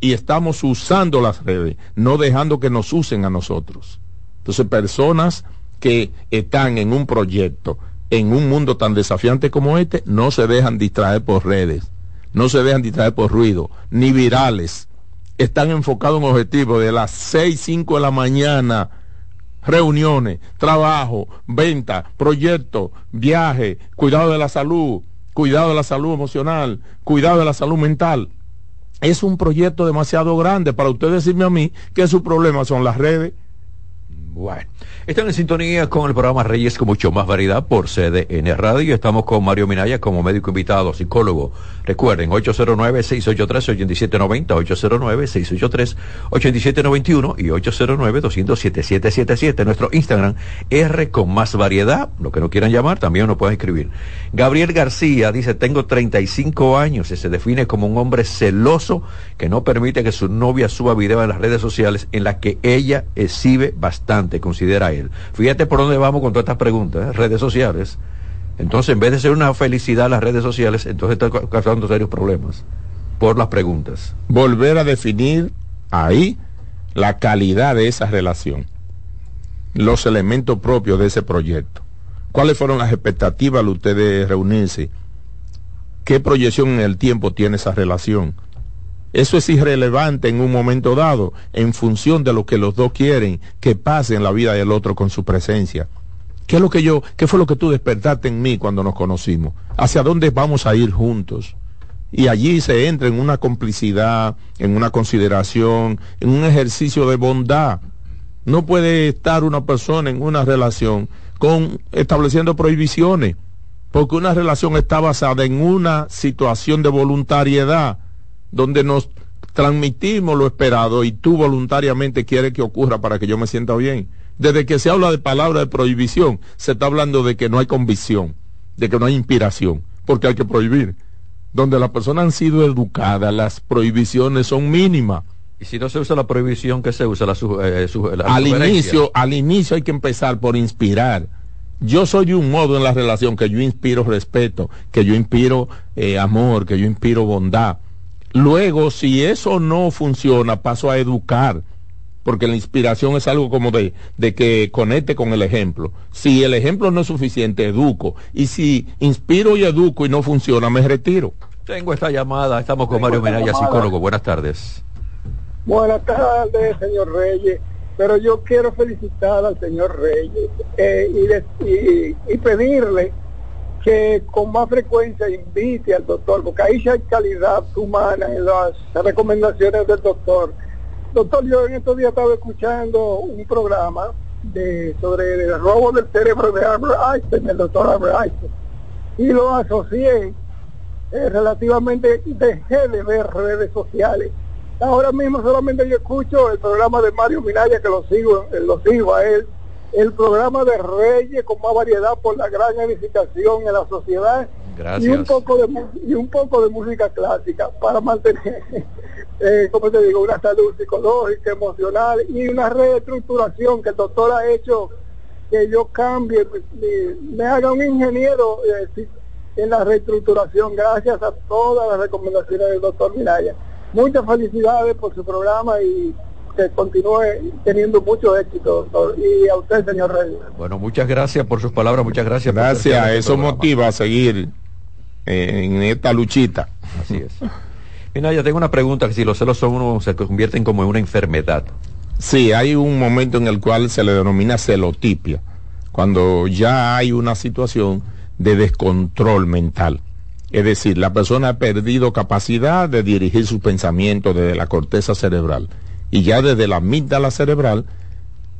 Y estamos usando las redes, no dejando que nos usen a nosotros. Entonces, personas que están en un proyecto, en un mundo tan desafiante como este, no se dejan distraer por redes, no se dejan distraer por ruido, ni virales. Están enfocados en objetivos de las 6, 5 de la mañana, reuniones, trabajo, venta, proyectos, viaje, cuidado de la salud, cuidado de la salud emocional, cuidado de la salud mental. Es un proyecto demasiado grande para usted decirme a mí que su problema son las redes. Bueno. Están en sintonía con el programa Reyes con mucho más variedad por CDN Radio. Estamos con Mario Minaya como médico invitado, psicólogo. Recuerden, 809-683-8790, 809-683-8791 y 809-207-7777. Nuestro Instagram, R con más variedad. Lo que no quieran llamar, también nos pueden escribir. Gabriel García dice, tengo 35 años y se define como un hombre celoso que no permite que su novia suba video en las redes sociales en las que ella exhibe bastante, considera él. Fíjate por dónde vamos con todas estas preguntas, ¿eh? redes sociales. Entonces, en vez de ser una felicidad las redes sociales, entonces está causando serios problemas por las preguntas. Volver a definir ahí la calidad de esa relación, los elementos propios de ese proyecto. ¿Cuáles fueron las expectativas de ustedes reunirse? ¿Qué proyección en el tiempo tiene esa relación? Eso es irrelevante en un momento dado, en función de lo que los dos quieren que pase en la vida del otro con su presencia. ¿Qué es lo que yo, qué fue lo que tú despertaste en mí cuando nos conocimos? ¿Hacia dónde vamos a ir juntos? Y allí se entra en una complicidad, en una consideración, en un ejercicio de bondad. No puede estar una persona en una relación con estableciendo prohibiciones, porque una relación está basada en una situación de voluntariedad donde nos transmitimos lo esperado y tú voluntariamente quieres que ocurra para que yo me sienta bien. Desde que se habla de palabra de prohibición, se está hablando de que no hay convicción, de que no hay inspiración, porque hay que prohibir. Donde las personas han sido educadas, las prohibiciones son mínimas. Y si no se usa la prohibición, ¿qué se usa? La, eh, al inicio, al inicio hay que empezar por inspirar. Yo soy de un modo en la relación que yo inspiro respeto, que yo inspiro eh, amor, que yo inspiro bondad Luego, si eso no funciona, paso a educar, porque la inspiración es algo como de, de que conecte con el ejemplo. Si el ejemplo no es suficiente, educo. Y si inspiro y educo y no funciona, me retiro. Tengo esta llamada, estamos con Mario Menaya, psicólogo. Buenas tardes. Buenas tardes, señor Reyes. Pero yo quiero felicitar al señor Reyes eh, y, y pedirle que con más frecuencia invite al doctor, porque ahí hay calidad humana en las recomendaciones del doctor. Doctor, yo en estos días estaba escuchando un programa de sobre el robo del cerebro de Albert Einstein, el doctor Albert Einstein, y lo asocié eh, relativamente, dejé de ver redes sociales. Ahora mismo solamente yo escucho el programa de Mario Minaya, que lo sigo, lo sigo a él, el programa de Reyes con más variedad por la gran edificación en la sociedad. Y un poco de y un poco de música clásica para mantener eh, como te digo una salud psicológica emocional y una reestructuración que el doctor ha hecho que yo cambie me, haga un ingeniero eh, en la reestructuración. Gracias a todas las recomendaciones del doctor Minaya. Muchas felicidades por su programa y que continúe teniendo mucho éxito, doctor. Y a usted, señor Reyes. Bueno, muchas gracias por sus palabras, muchas gracias. Gracias, eso motiva a seguir en esta luchita. Así es. Mira, yo tengo una pregunta, que si los celos son uno, se convierten como en una enfermedad. Sí, hay un momento en el cual se le denomina celotipia, cuando ya hay una situación de descontrol mental. Es decir, la persona ha perdido capacidad de dirigir sus pensamientos desde la corteza cerebral y ya desde la amígdala cerebral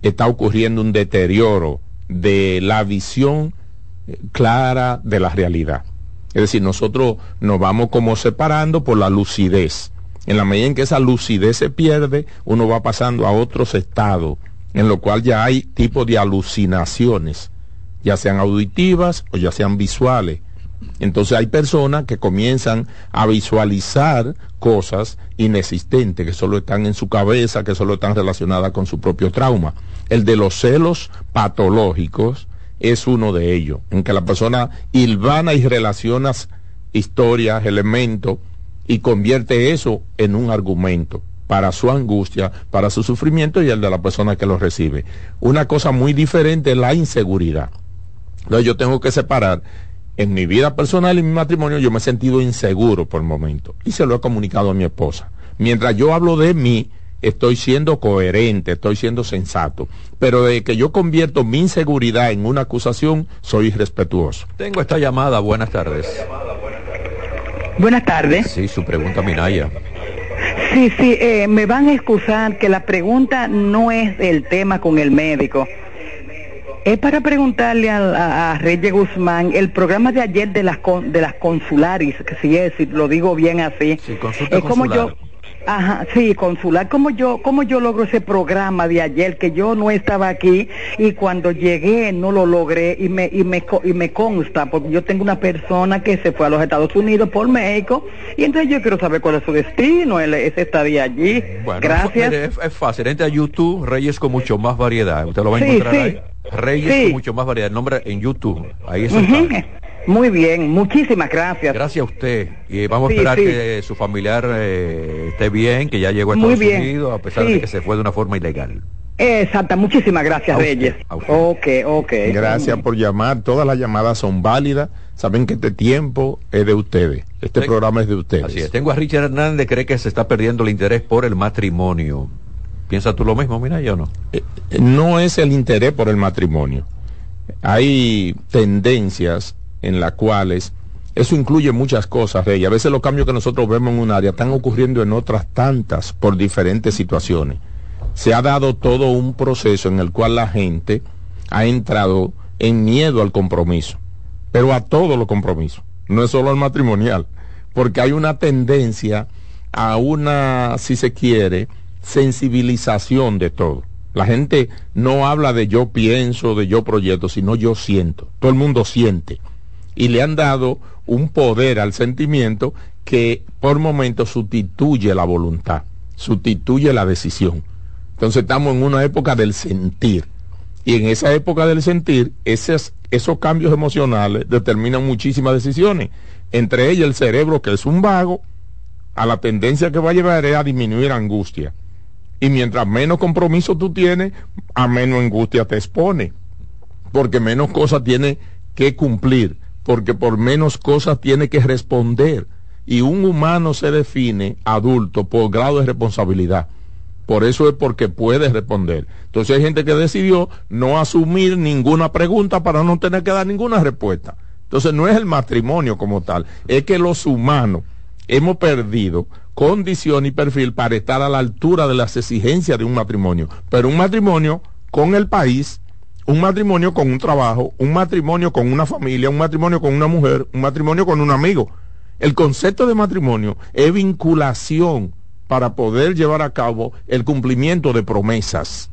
está ocurriendo un deterioro de la visión eh, clara de la realidad. Es decir, nosotros nos vamos como separando por la lucidez. En la medida en que esa lucidez se pierde, uno va pasando a otros estados, en lo cual ya hay tipo de alucinaciones, ya sean auditivas o ya sean visuales. Entonces hay personas que comienzan a visualizar cosas inexistentes, que solo están en su cabeza, que solo están relacionadas con su propio trauma. El de los celos patológicos es uno de ellos, en que la persona hilvana y relaciona historias, elementos, y convierte eso en un argumento para su angustia, para su sufrimiento y el de la persona que lo recibe. Una cosa muy diferente es la inseguridad. Entonces yo tengo que separar en mi vida personal y mi matrimonio yo me he sentido inseguro por el momento y se lo he comunicado a mi esposa. Mientras yo hablo de mí, estoy siendo coherente, estoy siendo sensato. Pero de que yo convierto mi inseguridad en una acusación, soy irrespetuoso. Tengo esta llamada, buenas tardes. Buenas tardes. Sí, su pregunta, Minaya. Sí, sí, eh, me van a excusar que la pregunta no es el tema con el médico. Es para preguntarle a, a, Reyes Guzmán el programa de ayer de las de las consularis, que si es, si lo digo bien así. Sí, es como yo Ajá, sí, consular. ¿Cómo yo, cómo yo logro ese programa de ayer que yo no estaba aquí y cuando llegué no lo logré y me, y me, y me consta porque yo tengo una persona que se fue a los Estados Unidos por México y entonces yo quiero saber cuál es su destino, él, ese estadía allí. Gracias. es, fácil, entre a YouTube, Reyes con mucho más variedad. Usted lo va a encontrar ahí. Reyes con mucho más variedad. El nombre en YouTube. Ahí está. Muy bien, muchísimas gracias. Gracias a usted. Y vamos a esperar que su familiar eh, esté bien, que ya llegó a Estados Unidos, a pesar de que se fue de una forma ilegal. Exacta, muchísimas gracias, Reyes. Ok, ok. Gracias por llamar. Todas las llamadas son válidas. Saben que este tiempo es de ustedes. Este programa es de ustedes. Así es. Tengo a Richard Hernández, cree que se está perdiendo el interés por el matrimonio. ¿Piensas tú lo mismo, mira, yo no? Eh, no es el interés por el matrimonio. Hay tendencias en las cuales eso incluye muchas cosas, Rey. A veces los cambios que nosotros vemos en un área están ocurriendo en otras tantas por diferentes situaciones. Se ha dado todo un proceso en el cual la gente ha entrado en miedo al compromiso, pero a todos los compromisos, no es solo al matrimonial, porque hay una tendencia a una, si se quiere, sensibilización de todo. La gente no habla de yo pienso, de yo proyecto, sino yo siento. Todo el mundo siente y le han dado un poder al sentimiento que por momentos sustituye la voluntad, sustituye la decisión. Entonces estamos en una época del sentir. Y en esa época del sentir, esos, esos cambios emocionales determinan muchísimas decisiones. Entre ellas el cerebro, que es un vago, a la tendencia que va a llevar es a disminuir angustia. Y mientras menos compromiso tú tienes, a menos angustia te expone. Porque menos cosas tiene que cumplir porque por menos cosas tiene que responder. Y un humano se define adulto por grado de responsabilidad. Por eso es porque puede responder. Entonces hay gente que decidió no asumir ninguna pregunta para no tener que dar ninguna respuesta. Entonces no es el matrimonio como tal, es que los humanos hemos perdido condición y perfil para estar a la altura de las exigencias de un matrimonio. Pero un matrimonio con el país un matrimonio con un trabajo, un matrimonio con una familia, un matrimonio con una mujer, un matrimonio con un amigo. El concepto de matrimonio es vinculación para poder llevar a cabo el cumplimiento de promesas.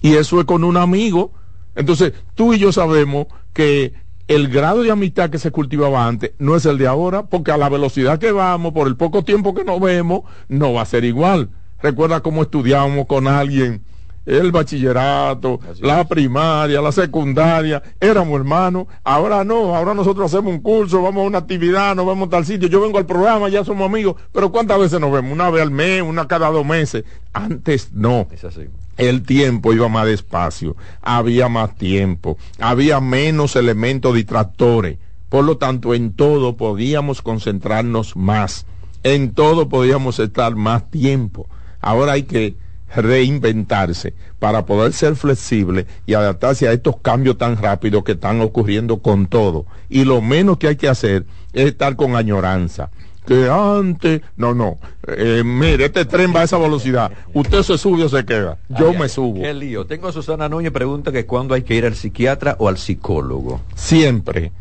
Y eso es con un amigo. Entonces, tú y yo sabemos que el grado de amistad que se cultivaba antes no es el de ahora, porque a la velocidad que vamos, por el poco tiempo que nos vemos, no va a ser igual. Recuerda cómo estudiábamos con alguien el bachillerato, la primaria, la secundaria, éramos hermanos, ahora no, ahora nosotros hacemos un curso, vamos a una actividad, nos vamos a tal sitio, yo vengo al programa, ya somos amigos, pero ¿cuántas veces nos vemos? Una vez al mes, una cada dos meses. Antes no. Es así. El tiempo iba más despacio, había más tiempo, había menos elementos distractores. Por lo tanto, en todo podíamos concentrarnos más, en todo podíamos estar más tiempo. Ahora hay que reinventarse para poder ser flexible y adaptarse a estos cambios tan rápidos que están ocurriendo con todo. Y lo menos que hay que hacer es estar con añoranza. Que antes, no, no, eh, mire, este tren va a esa velocidad. Usted se sube o se queda. Yo me subo. Qué lío. Tengo a Susana Núñez, pregunta que cuándo hay que ir al psiquiatra o al psicólogo. Siempre.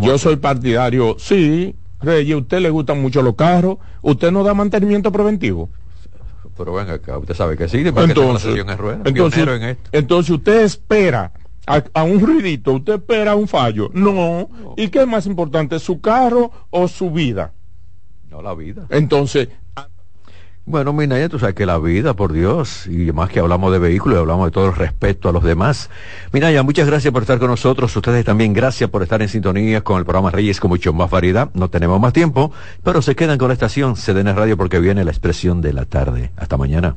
Yo soy partidario, sí, Reyes, usted le gustan mucho los carros, usted no da mantenimiento preventivo. Pero venga acá, usted sabe que sí, entonces, entonces, entonces usted espera a, un ruidito, usted espera un fallo. No. ¿Y qué es más importante, su carro o su vida? La vida. Entonces, bueno, Minaya, tú sabes que la vida, por Dios, y más que hablamos de vehículos, hablamos de todo el respeto a los demás. Minaya, muchas gracias por estar con nosotros. Ustedes también gracias por estar en sintonía con el programa Reyes con mucho más variedad. No tenemos más tiempo, pero se quedan con la estación CDN Radio porque viene la expresión de la tarde. Hasta mañana.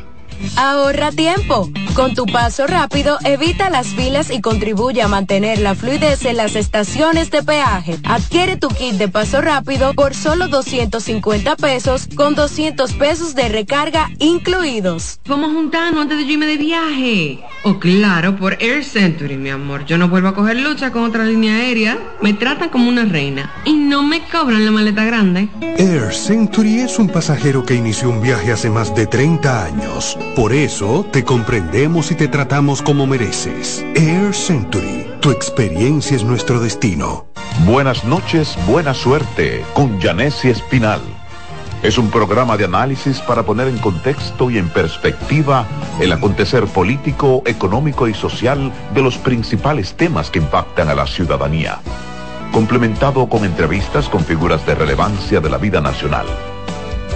Ahorra tiempo. Con tu paso rápido, evita las filas y contribuye a mantener la fluidez en las estaciones de peaje. Adquiere tu kit de paso rápido por solo 250 pesos con 200 pesos de recarga incluidos. Vamos juntando antes de yo irme de viaje. Oh, claro, por Air Century, mi amor. Yo no vuelvo a coger lucha con otra línea aérea. Me tratan como una reina y no me cobran la maleta grande. Air Century es un pasajero que inició un viaje hace más de 30 años por eso te comprendemos y te tratamos como mereces. Air Century, tu experiencia es nuestro destino. Buenas noches, buena suerte con Janessi Espinal. Es un programa de análisis para poner en contexto y en perspectiva el acontecer político, económico y social de los principales temas que impactan a la ciudadanía. Complementado con entrevistas con figuras de relevancia de la vida nacional.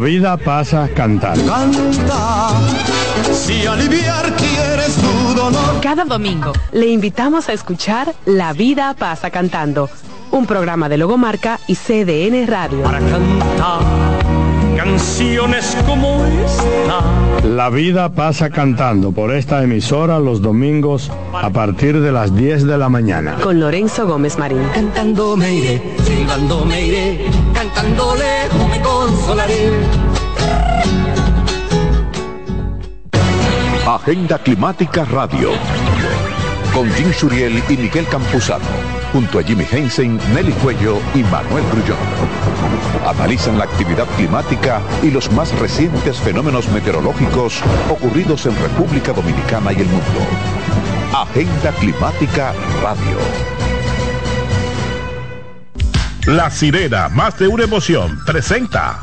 Vida pasa cantando. Canta, si aliviar quieres tu dolor. Cada domingo le invitamos a escuchar La vida pasa cantando, un programa de Logomarca y CDN Radio. Para cantar canciones como esta. La vida pasa cantando por esta emisora los domingos a partir de las 10 de la mañana. Con Lorenzo Gómez Marín. Cantando me iré, silbando me iré, cantando lejos me consolaré. Agenda Climática Radio. Con Jim Suriel y Miguel Campuzano. Junto a Jimmy Hensen, Nelly Cuello y Manuel Grullón. Analizan la actividad climática y los más recientes fenómenos meteorológicos ocurridos en República Dominicana y el mundo. Agenda Climática Radio. La sirena, más de una emoción, presenta.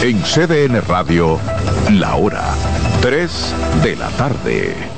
En CDN Radio, la hora 3 de la tarde.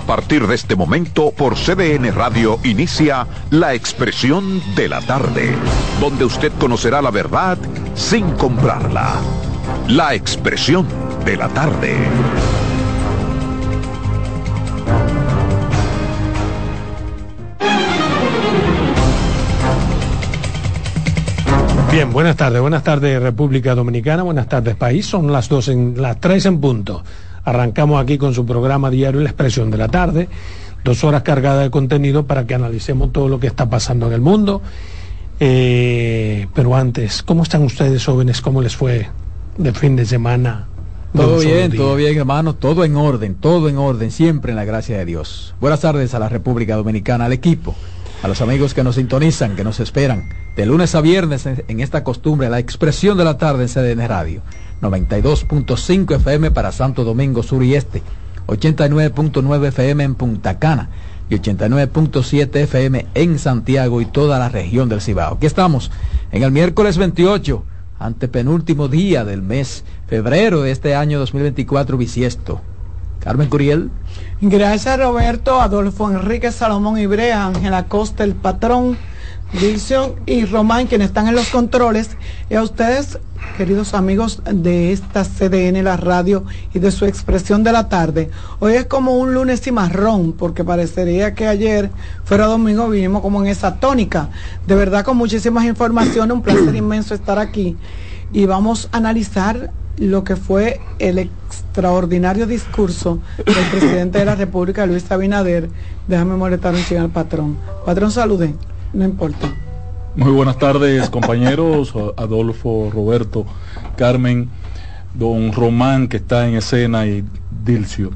A partir de este momento, por CDN Radio inicia La Expresión de la Tarde, donde usted conocerá la verdad sin comprarla. La Expresión de la Tarde. Bien, buenas tardes, buenas tardes República Dominicana, buenas tardes país, son las dos en las tres en punto. Arrancamos aquí con su programa diario La Expresión de la Tarde, dos horas cargadas de contenido para que analicemos todo lo que está pasando en el mundo. Eh, pero antes, ¿cómo están ustedes jóvenes? ¿Cómo les fue de fin de semana? Todo bien, todo bien, hermano, todo en orden, todo en orden, siempre en la gracia de Dios. Buenas tardes a la República Dominicana, al equipo, a los amigos que nos sintonizan, que nos esperan, de lunes a viernes en esta costumbre, la expresión de la tarde en CDN Radio. 92.5 FM para Santo Domingo Sur y Este, 89.9 FM en Punta Cana y 89.7 FM en Santiago y toda la región del Cibao. Aquí estamos en el miércoles 28, antepenúltimo día del mes febrero de este año 2024 bisiesto. Carmen Curiel. Gracias Roberto, Adolfo Enrique Salomón Ibrea, Ángela Costa, el patrón, Dilson y Román, quienes están en los controles, y a ustedes queridos amigos de esta CDN, la radio y de su expresión de la tarde. Hoy es como un lunes y marrón, porque parecería que ayer fuera domingo vinimos como en esa tónica. De verdad, con muchísimas informaciones, un placer inmenso estar aquí. Y vamos a analizar lo que fue el extraordinario discurso del presidente de la República, Luis Abinader. Déjame molestar un al patrón. Patrón, salude, no importa. Muy buenas tardes, compañeros, Adolfo, Roberto, Carmen, don Román que está en escena y Dilcio.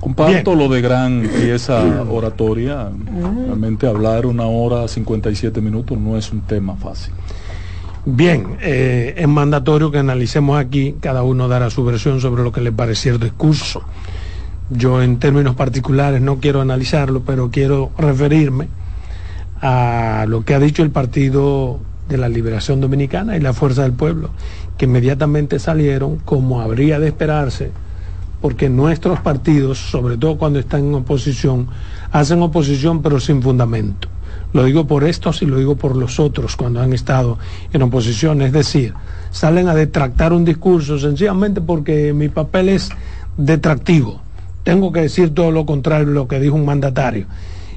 Comparto lo de gran pieza oratoria. Realmente hablar una hora 57 minutos no es un tema fácil. Bien, eh, es mandatorio que analicemos aquí, cada uno dará su versión sobre lo que le pareció el discurso. Yo en términos particulares no quiero analizarlo, pero quiero referirme a lo que ha dicho el Partido de la Liberación Dominicana y la Fuerza del Pueblo, que inmediatamente salieron, como habría de esperarse, porque nuestros partidos, sobre todo cuando están en oposición, hacen oposición pero sin fundamento. Lo digo por estos y lo digo por los otros cuando han estado en oposición. Es decir, salen a detractar un discurso sencillamente porque mi papel es detractivo. Tengo que decir todo lo contrario de lo que dijo un mandatario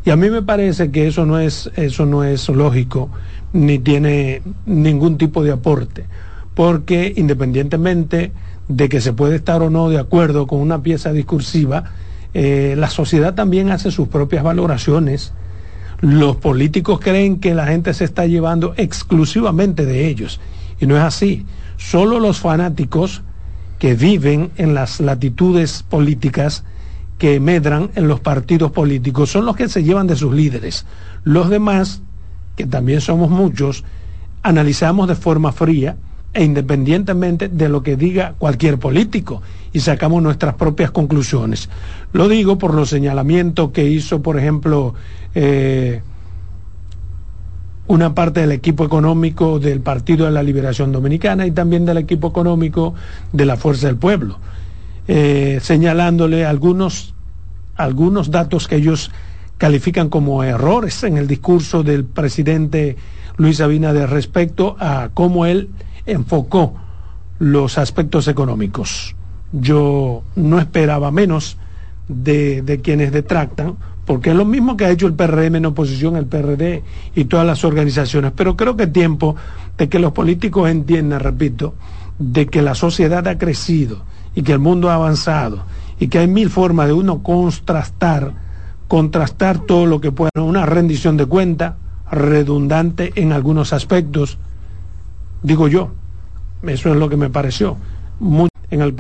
Y a mí me parece que eso no es, eso no es lógico, ni tiene ningún tipo de aporte, porque independientemente de que se puede estar o no de acuerdo con una pieza discursiva, eh, la sociedad también hace sus propias valoraciones. Los políticos creen que la gente se está llevando exclusivamente de ellos, y no es así. Solo los fanáticos que viven en las latitudes políticas que medran en los partidos políticos son los que se llevan de sus líderes. Los demás, que también somos muchos, analizamos de forma fría e independientemente de lo que diga cualquier político y sacamos nuestras propias conclusiones. Lo digo por los señalamientos que hizo, por ejemplo, eh, una parte del equipo económico del Partido de la Liberación Dominicana y también del equipo económico de la Fuerza del Pueblo, eh, señalándole algunos, algunos datos que ellos califican como errores en el discurso del presidente Luis Abinader respecto a cómo él enfocó los aspectos económicos. Yo no esperaba menos de, de quienes detractan, porque es lo mismo que ha hecho el PRM en oposición, el PRD y todas las organizaciones, pero creo que es tiempo de que los políticos entiendan, repito, de que la sociedad ha crecido y que el mundo ha avanzado y que hay mil formas de uno contrastar, contrastar todo lo que pueda, una rendición de cuenta redundante en algunos aspectos, digo yo, eso es lo que me pareció, en el